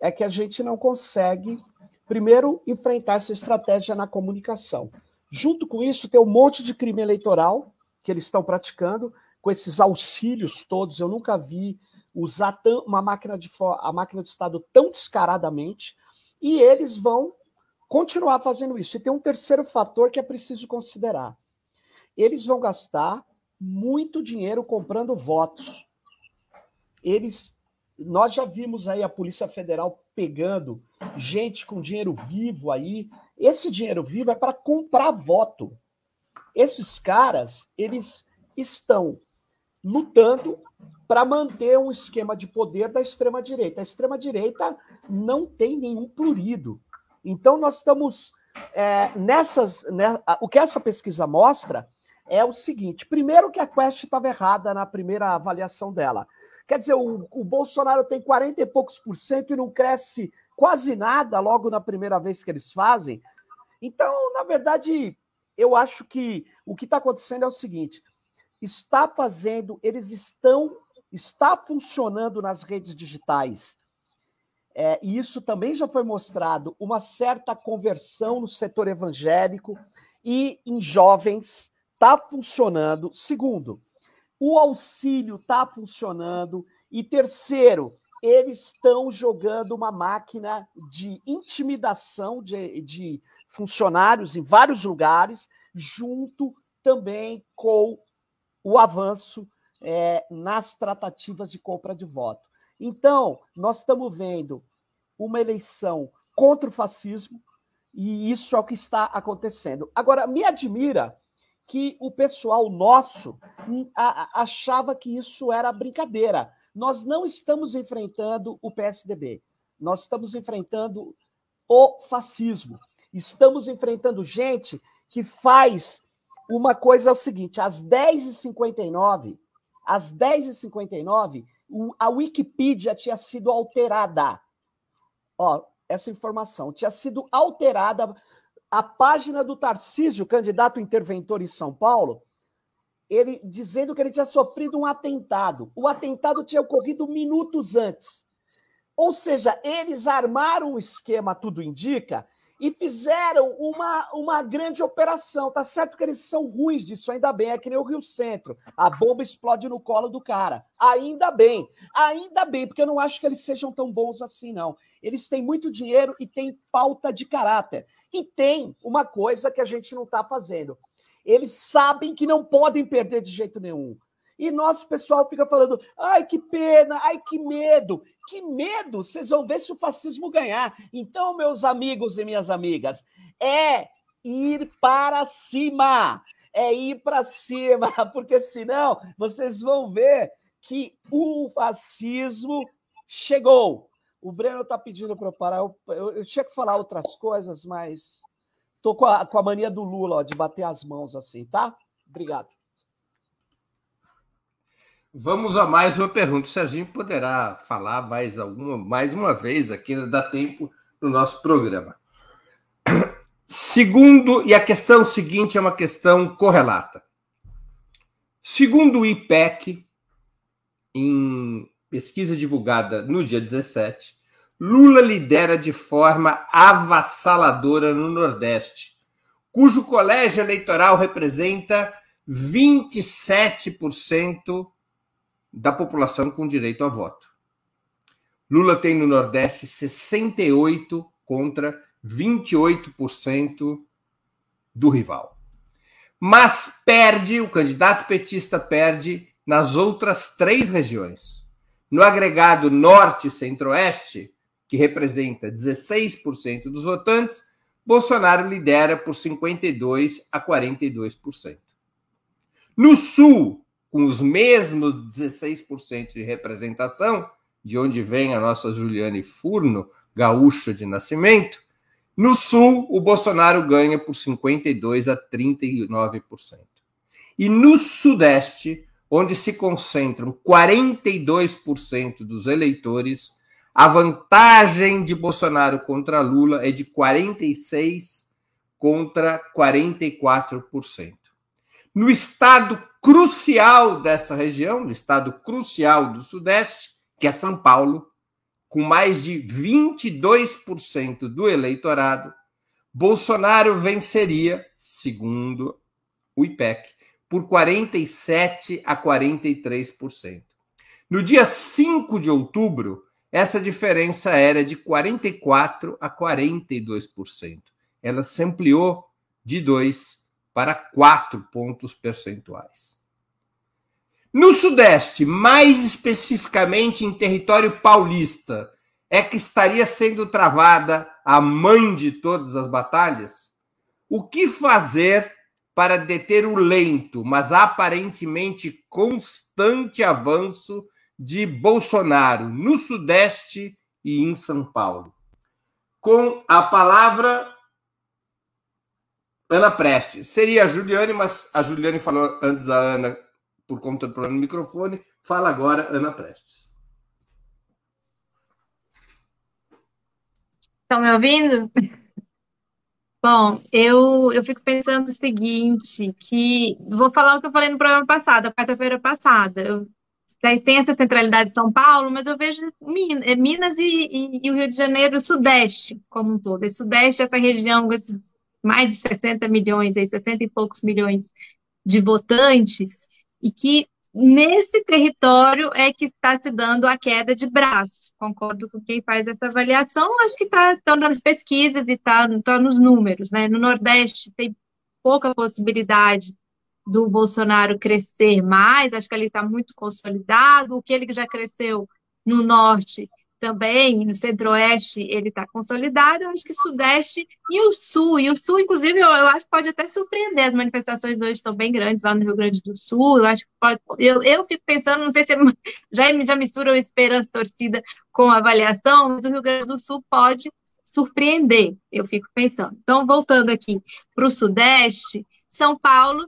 é que a gente não consegue, primeiro, enfrentar essa estratégia na comunicação. Junto com isso, tem um monte de crime eleitoral que eles estão praticando, com esses auxílios todos. Eu nunca vi usar uma máquina de a máquina do Estado tão descaradamente, e eles vão continuar fazendo isso. E tem um terceiro fator que é preciso considerar. Eles vão gastar muito dinheiro comprando votos. Eles nós já vimos aí a Polícia Federal pegando gente com dinheiro vivo aí. Esse dinheiro vivo é para comprar voto. Esses caras, eles estão lutando para manter um esquema de poder da extrema direita. A extrema direita não tem nenhum plurido. Então nós estamos é, nessas, né, o que essa pesquisa mostra é o seguinte: primeiro que a Quest estava errada na primeira avaliação dela. Quer dizer, o, o, Bolsonaro tem 40 e poucos por cento e não cresce quase nada logo na primeira vez que eles fazem. Então, na verdade, eu acho que o que está acontecendo é o seguinte: está fazendo, eles estão, está funcionando nas redes digitais. É, e isso também já foi mostrado, uma certa conversão no setor evangélico e em jovens está funcionando. Segundo, o auxílio está funcionando. E terceiro, eles estão jogando uma máquina de intimidação de, de funcionários em vários lugares, junto também com o avanço é, nas tratativas de compra de voto. Então, nós estamos vendo uma eleição contra o fascismo, e isso é o que está acontecendo. Agora, me admira que o pessoal nosso hum, achava que isso era brincadeira. Nós não estamos enfrentando o PSDB, nós estamos enfrentando o fascismo. Estamos enfrentando gente que faz uma coisa é o seguinte: às 10h59, às 10h59, a Wikipedia tinha sido alterada. Ó, essa informação tinha sido alterada a página do Tarcísio, candidato interventor em São Paulo, ele dizendo que ele tinha sofrido um atentado. O atentado tinha ocorrido minutos antes. Ou seja, eles armaram o esquema, tudo indica, e fizeram uma, uma grande operação. Tá certo que eles são ruins disso, ainda bem. É que nem o Rio Centro. A bomba explode no colo do cara. Ainda bem. Ainda bem, porque eu não acho que eles sejam tão bons assim, não. Eles têm muito dinheiro e têm falta de caráter. E tem uma coisa que a gente não está fazendo. Eles sabem que não podem perder de jeito nenhum. E nosso pessoal fica falando: ai, que pena, ai, que medo. Que medo! Vocês vão ver se o fascismo ganhar. Então, meus amigos e minhas amigas, é ir para cima. É ir para cima, porque senão vocês vão ver que o fascismo chegou. O Breno está pedindo para eu parar. Eu, eu, eu, tinha que falar outras coisas, mas estou com a, com a mania do Lula ó, de bater as mãos assim, tá? Obrigado. Vamos a mais uma pergunta. O Serginho poderá falar mais alguma, mais uma vez aqui, ainda dá tempo no nosso programa. Segundo, e a questão seguinte é uma questão correlata. Segundo o IPEC, em pesquisa divulgada no dia 17, Lula lidera de forma avassaladora no Nordeste, cujo colégio eleitoral representa 27% da população com direito a voto. Lula tem no Nordeste 68 contra 28% do rival. Mas perde, o candidato petista perde nas outras três regiões. No agregado Norte e Centro-Oeste, que representa 16% dos votantes, Bolsonaro lidera por 52 a 42%. No Sul, com os mesmos 16% de representação, de onde vem a nossa Juliane Furno, gaúcha de nascimento, no Sul, o Bolsonaro ganha por 52% a 39%. E no Sudeste, onde se concentram 42% dos eleitores, a vantagem de Bolsonaro contra Lula é de 46% contra 44%. No estado crucial dessa região, no estado crucial do Sudeste, que é São Paulo, com mais de 22% do eleitorado, Bolsonaro venceria, segundo o IPEC, por 47 a 43%. No dia 5 de outubro, essa diferença era de 44 a 42%. Ela se ampliou de 2 para 4 pontos percentuais. No Sudeste, mais especificamente em território paulista, é que estaria sendo travada a mãe de todas as batalhas? O que fazer para deter o lento, mas aparentemente constante avanço de Bolsonaro no Sudeste e em São Paulo. Com a palavra Ana Prestes. Seria a Juliane, mas a Juliane falou antes da Ana por conta do problema do microfone. Fala agora, Ana Prestes. Estão me ouvindo? Bom, eu, eu fico pensando o seguinte, que vou falar o que eu falei no programa passado, quarta-feira passada. Eu, tem essa centralidade de São Paulo, mas eu vejo é, Minas e, e, e, o Rio de Janeiro, o Sudeste como um todo. Sudeste, essa região, esses mais de 60 milhões, aí, 60 e poucos milhões de votantes, e que nesse território é que está se dando a queda de braço. Concordo com quem faz essa avaliação, acho que está tá nas pesquisas e está tá nos números. Né? No Nordeste tem pouca possibilidade do Bolsonaro crescer mais, acho que ele está muito consolidado, o que ele já cresceu no Norte também, no Centro-Oeste ele está consolidado, eu acho que Sudeste e o Sul, e o Sul, inclusive, eu, eu, acho que pode até surpreender, as manifestações hoje estão bem grandes lá no Rio Grande do Sul, eu acho que pode, eu, eu fico pensando, não sei se é já, já mistura esperança torcida com avaliação, mas o Rio Grande do Sul pode surpreender, eu fico pensando. Então, voltando aqui para o Sudeste, São Paulo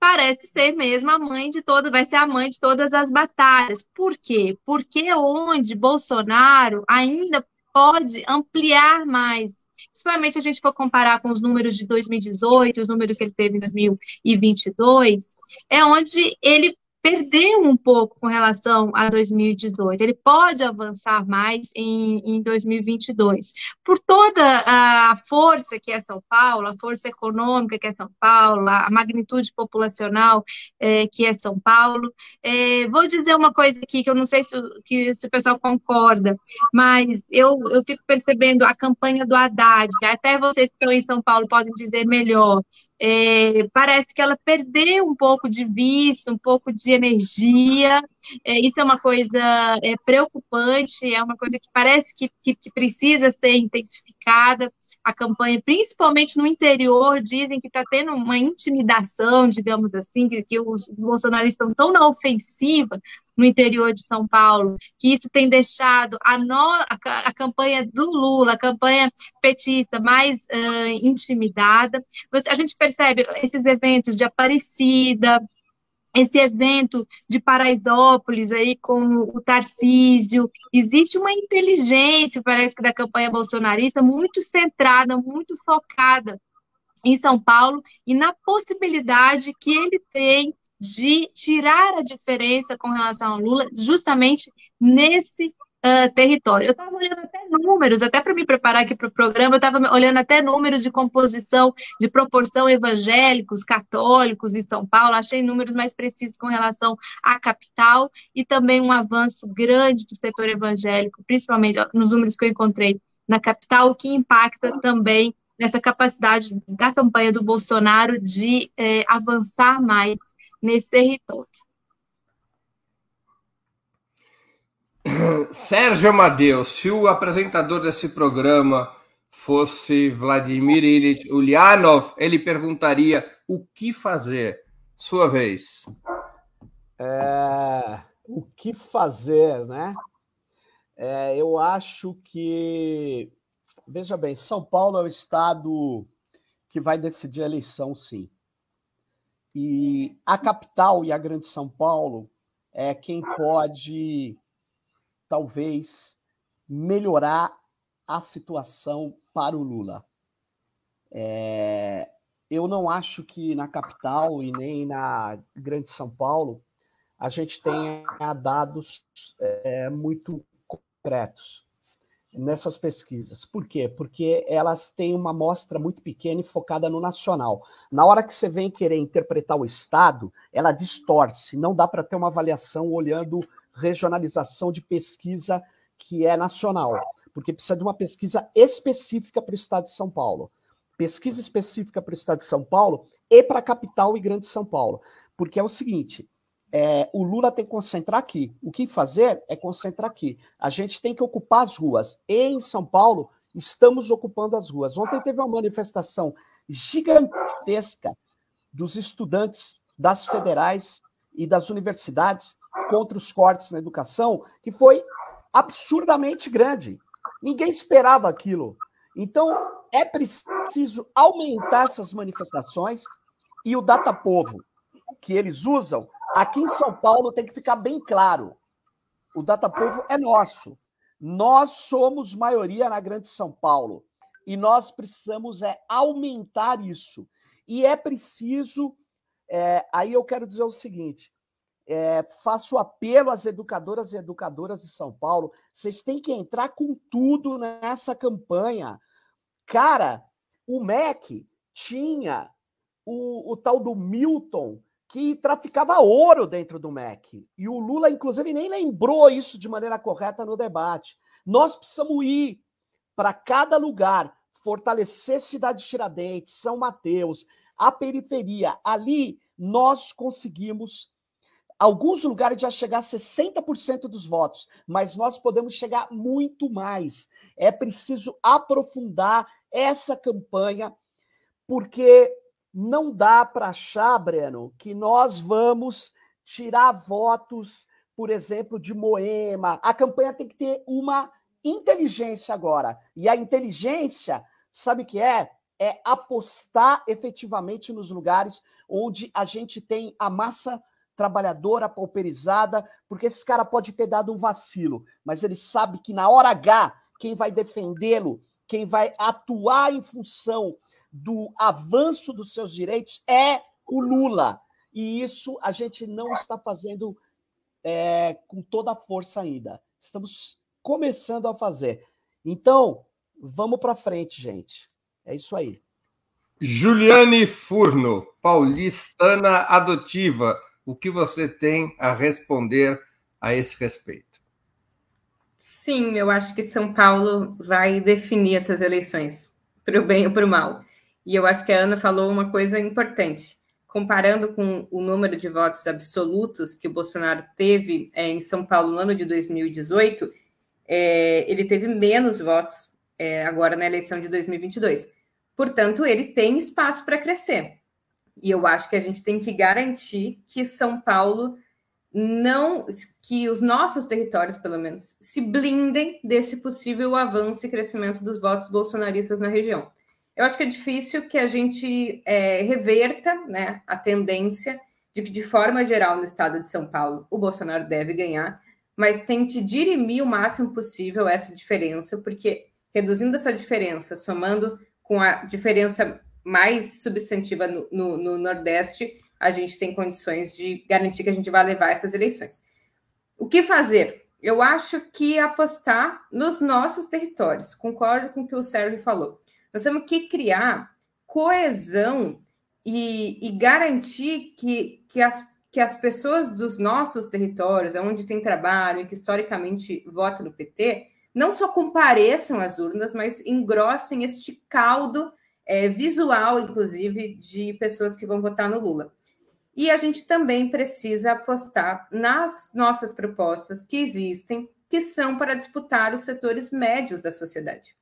parece ser mesmo a mãe de todas, vai ser a mãe de todas as batalhas. Por quê? Porque onde Bolsonaro ainda pode ampliar mais. Principalmente a gente for comparar com os números de 2018, os números que ele teve em 2022, é onde ele perdeu um pouco com relação a 2018. Ele pode avançar mais em, em 2022. Por toda a força que é São Paulo, a força econômica que é São Paulo, a magnitude populacional é, que é São Paulo. É, vou dizer uma coisa aqui que eu não sei se, que, se o pessoal concorda, mas eu, eu fico percebendo a campanha do Haddad, até vocês que estão em São Paulo podem dizer melhor é, parece que ela perdeu um pouco de vício, um pouco de energia. É, isso é uma coisa é, preocupante, é uma coisa que parece que, que, que, precisa ser intensificada. A campanha, principalmente no interior, dizem que está tendo uma intimidação, digamos assim, que, que os, os bolsonaristas estão tão na ofensiva no interior de São Paulo, que isso tem deixado a, no, a, a campanha do Lula, a campanha petista, mais uh, intimidada. A gente percebe esses eventos de Aparecida, esse evento de Paraisópolis aí com o Tarcísio, existe uma inteligência, parece que da campanha bolsonarista muito centrada, muito focada em São Paulo e na possibilidade que ele tem de tirar a diferença com relação ao Lula, justamente nesse uh, território. Eu estava olhando até números, até para me preparar aqui para o programa, eu estava olhando até números de composição, de proporção evangélicos, católicos em São Paulo, achei números mais precisos com relação à capital e também um avanço grande do setor evangélico, principalmente nos números que eu encontrei na capital, o que impacta também nessa capacidade da campanha do Bolsonaro de eh, avançar mais nesse território. Sérgio Amadeu, se o apresentador desse programa fosse Vladimir Ilyich Ulyanov, ele perguntaria o que fazer. Sua vez. É, o que fazer, né? É, eu acho que, veja bem, São Paulo é o estado que vai decidir a eleição, sim. E a capital e a grande São Paulo é quem pode, talvez, melhorar a situação para o Lula. É, eu não acho que na capital e nem na grande São Paulo a gente tenha dados é, muito concretos nessas pesquisas. Por quê? Porque elas têm uma amostra muito pequena e focada no nacional. Na hora que você vem querer interpretar o Estado, ela distorce. Não dá para ter uma avaliação olhando regionalização de pesquisa que é nacional, porque precisa de uma pesquisa específica para o Estado de São Paulo. Pesquisa específica para o Estado de São Paulo e para a capital e grande São Paulo. Porque é o seguinte: é, o Lula tem que concentrar aqui. O que fazer é concentrar aqui. A gente tem que ocupar as ruas. E em São Paulo, estamos ocupando as ruas. Ontem teve uma manifestação gigantesca dos estudantes das federais e das universidades contra os cortes na educação, que foi absurdamente grande. Ninguém esperava aquilo. Então, é preciso aumentar essas manifestações e o data povo que eles usam Aqui em São Paulo tem que ficar bem claro: o Datapovo é nosso. Nós somos maioria na Grande São Paulo e nós precisamos é aumentar isso. E é preciso. É, aí eu quero dizer o seguinte: é, faço apelo às educadoras e educadoras de São Paulo. Vocês têm que entrar com tudo nessa campanha. Cara, o MEC tinha o, o tal do Milton que traficava ouro dentro do MEC. E o Lula, inclusive, nem lembrou isso de maneira correta no debate. Nós precisamos ir para cada lugar, fortalecer Cidade Tiradentes, São Mateus, a periferia. Ali nós conseguimos, alguns lugares já chegar a 60% dos votos, mas nós podemos chegar muito mais. É preciso aprofundar essa campanha, porque não dá para achar, Breno, que nós vamos tirar votos, por exemplo, de Moema. A campanha tem que ter uma inteligência agora. E a inteligência, sabe o que é? É apostar efetivamente nos lugares onde a gente tem a massa trabalhadora pauperizada, porque esse cara pode ter dado um vacilo, mas ele sabe que na hora H, quem vai defendê-lo, quem vai atuar em função do avanço dos seus direitos é o Lula. E isso a gente não está fazendo é, com toda a força ainda. Estamos começando a fazer. Então, vamos para frente, gente. É isso aí. Juliane Furno, paulistana adotiva, o que você tem a responder a esse respeito? Sim, eu acho que São Paulo vai definir essas eleições, para o bem ou para o mal. E eu acho que a Ana falou uma coisa importante. Comparando com o número de votos absolutos que o Bolsonaro teve é, em São Paulo no ano de 2018, é, ele teve menos votos é, agora na eleição de 2022. Portanto, ele tem espaço para crescer. E eu acho que a gente tem que garantir que São Paulo não, que os nossos territórios, pelo menos, se blindem desse possível avanço e crescimento dos votos bolsonaristas na região. Eu acho que é difícil que a gente é, reverta né, a tendência de que, de forma geral, no estado de São Paulo, o Bolsonaro deve ganhar, mas tente dirimir o máximo possível essa diferença, porque reduzindo essa diferença, somando com a diferença mais substantiva no, no, no Nordeste, a gente tem condições de garantir que a gente vai levar essas eleições. O que fazer? Eu acho que apostar nos nossos territórios. Concordo com o que o Sérgio falou. Nós temos que criar coesão e, e garantir que, que, as, que as pessoas dos nossos territórios, onde tem trabalho e que historicamente votam no PT, não só compareçam às urnas, mas engrossem este caldo é, visual, inclusive, de pessoas que vão votar no Lula. E a gente também precisa apostar nas nossas propostas que existem, que são para disputar os setores médios da sociedade.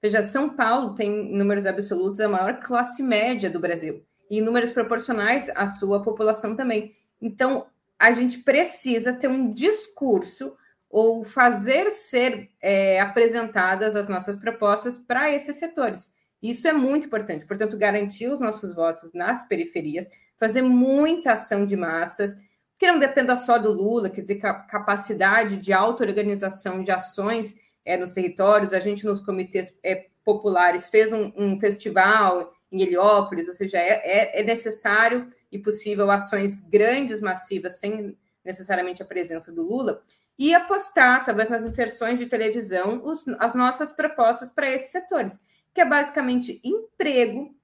Veja, São Paulo tem números absolutos a maior classe média do Brasil e números proporcionais à sua população também. Então, a gente precisa ter um discurso ou fazer ser é, apresentadas as nossas propostas para esses setores. Isso é muito importante. Portanto, garantir os nossos votos nas periferias, fazer muita ação de massas, que não dependa só do Lula, quer dizer, capacidade de auto-organização de ações é, nos territórios. A gente, nos comitês é, populares, fez um, um, festival em Heliópolis, ou seja, é, é, é necessário e possível ações grandes, massivas, sem necessariamente a presença do Lula, e apostar, talvez, nas inserções de televisão, os, as nossas propostas para esses setores, que é basicamente emprego,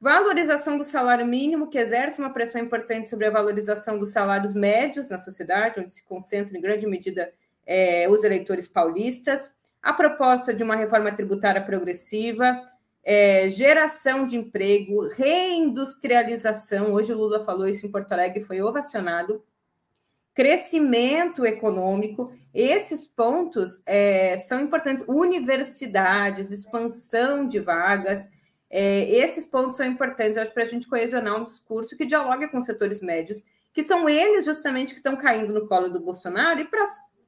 valorização do salário mínimo, que exerce uma pressão importante sobre a valorização dos salários médios na sociedade, onde se concentra em grande medida é, os eleitores paulistas, a proposta de uma reforma tributária progressiva, é, geração de emprego, reindustrialização. Hoje o Lula falou isso em Porto Alegre, foi ovacionado. Crescimento econômico, esses pontos é, são importantes. Universidades, expansão de vagas, é, esses pontos são importantes, acho, para a gente coesionar um discurso que dialogue com os setores médios, que são eles justamente que estão caindo no colo do Bolsonaro e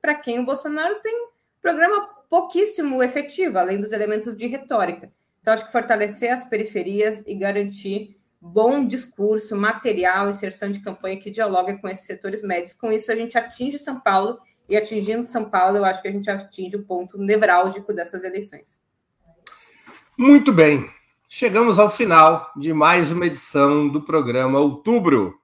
para quem o Bolsonaro tem programa pouquíssimo efetivo, além dos elementos de retórica. Então, acho que fortalecer as periferias e garantir bom discurso, material, inserção de campanha que dialoga com esses setores médios. Com isso, a gente atinge São Paulo, e atingindo São Paulo, eu acho que a gente atinge o ponto nevrálgico dessas eleições. Muito bem. Chegamos ao final de mais uma edição do programa Outubro.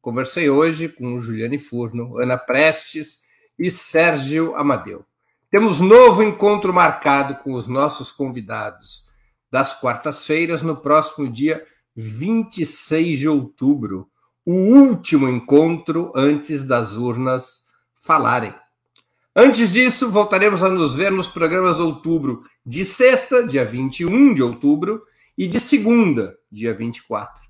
Conversei hoje com Juliane Furno, Ana Prestes e Sérgio Amadeu. Temos novo encontro marcado com os nossos convidados das quartas-feiras no próximo dia 26 de outubro, o último encontro antes das urnas falarem. Antes disso, voltaremos a nos ver nos programas de outubro de sexta, dia 21 de outubro, e de segunda, dia 24.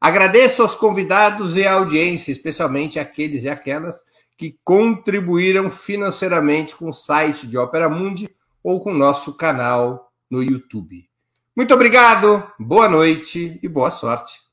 Agradeço aos convidados e à audiência, especialmente aqueles e aquelas que contribuíram financeiramente com o site de Ópera Mundi ou com o nosso canal no YouTube. Muito obrigado, boa noite e boa sorte.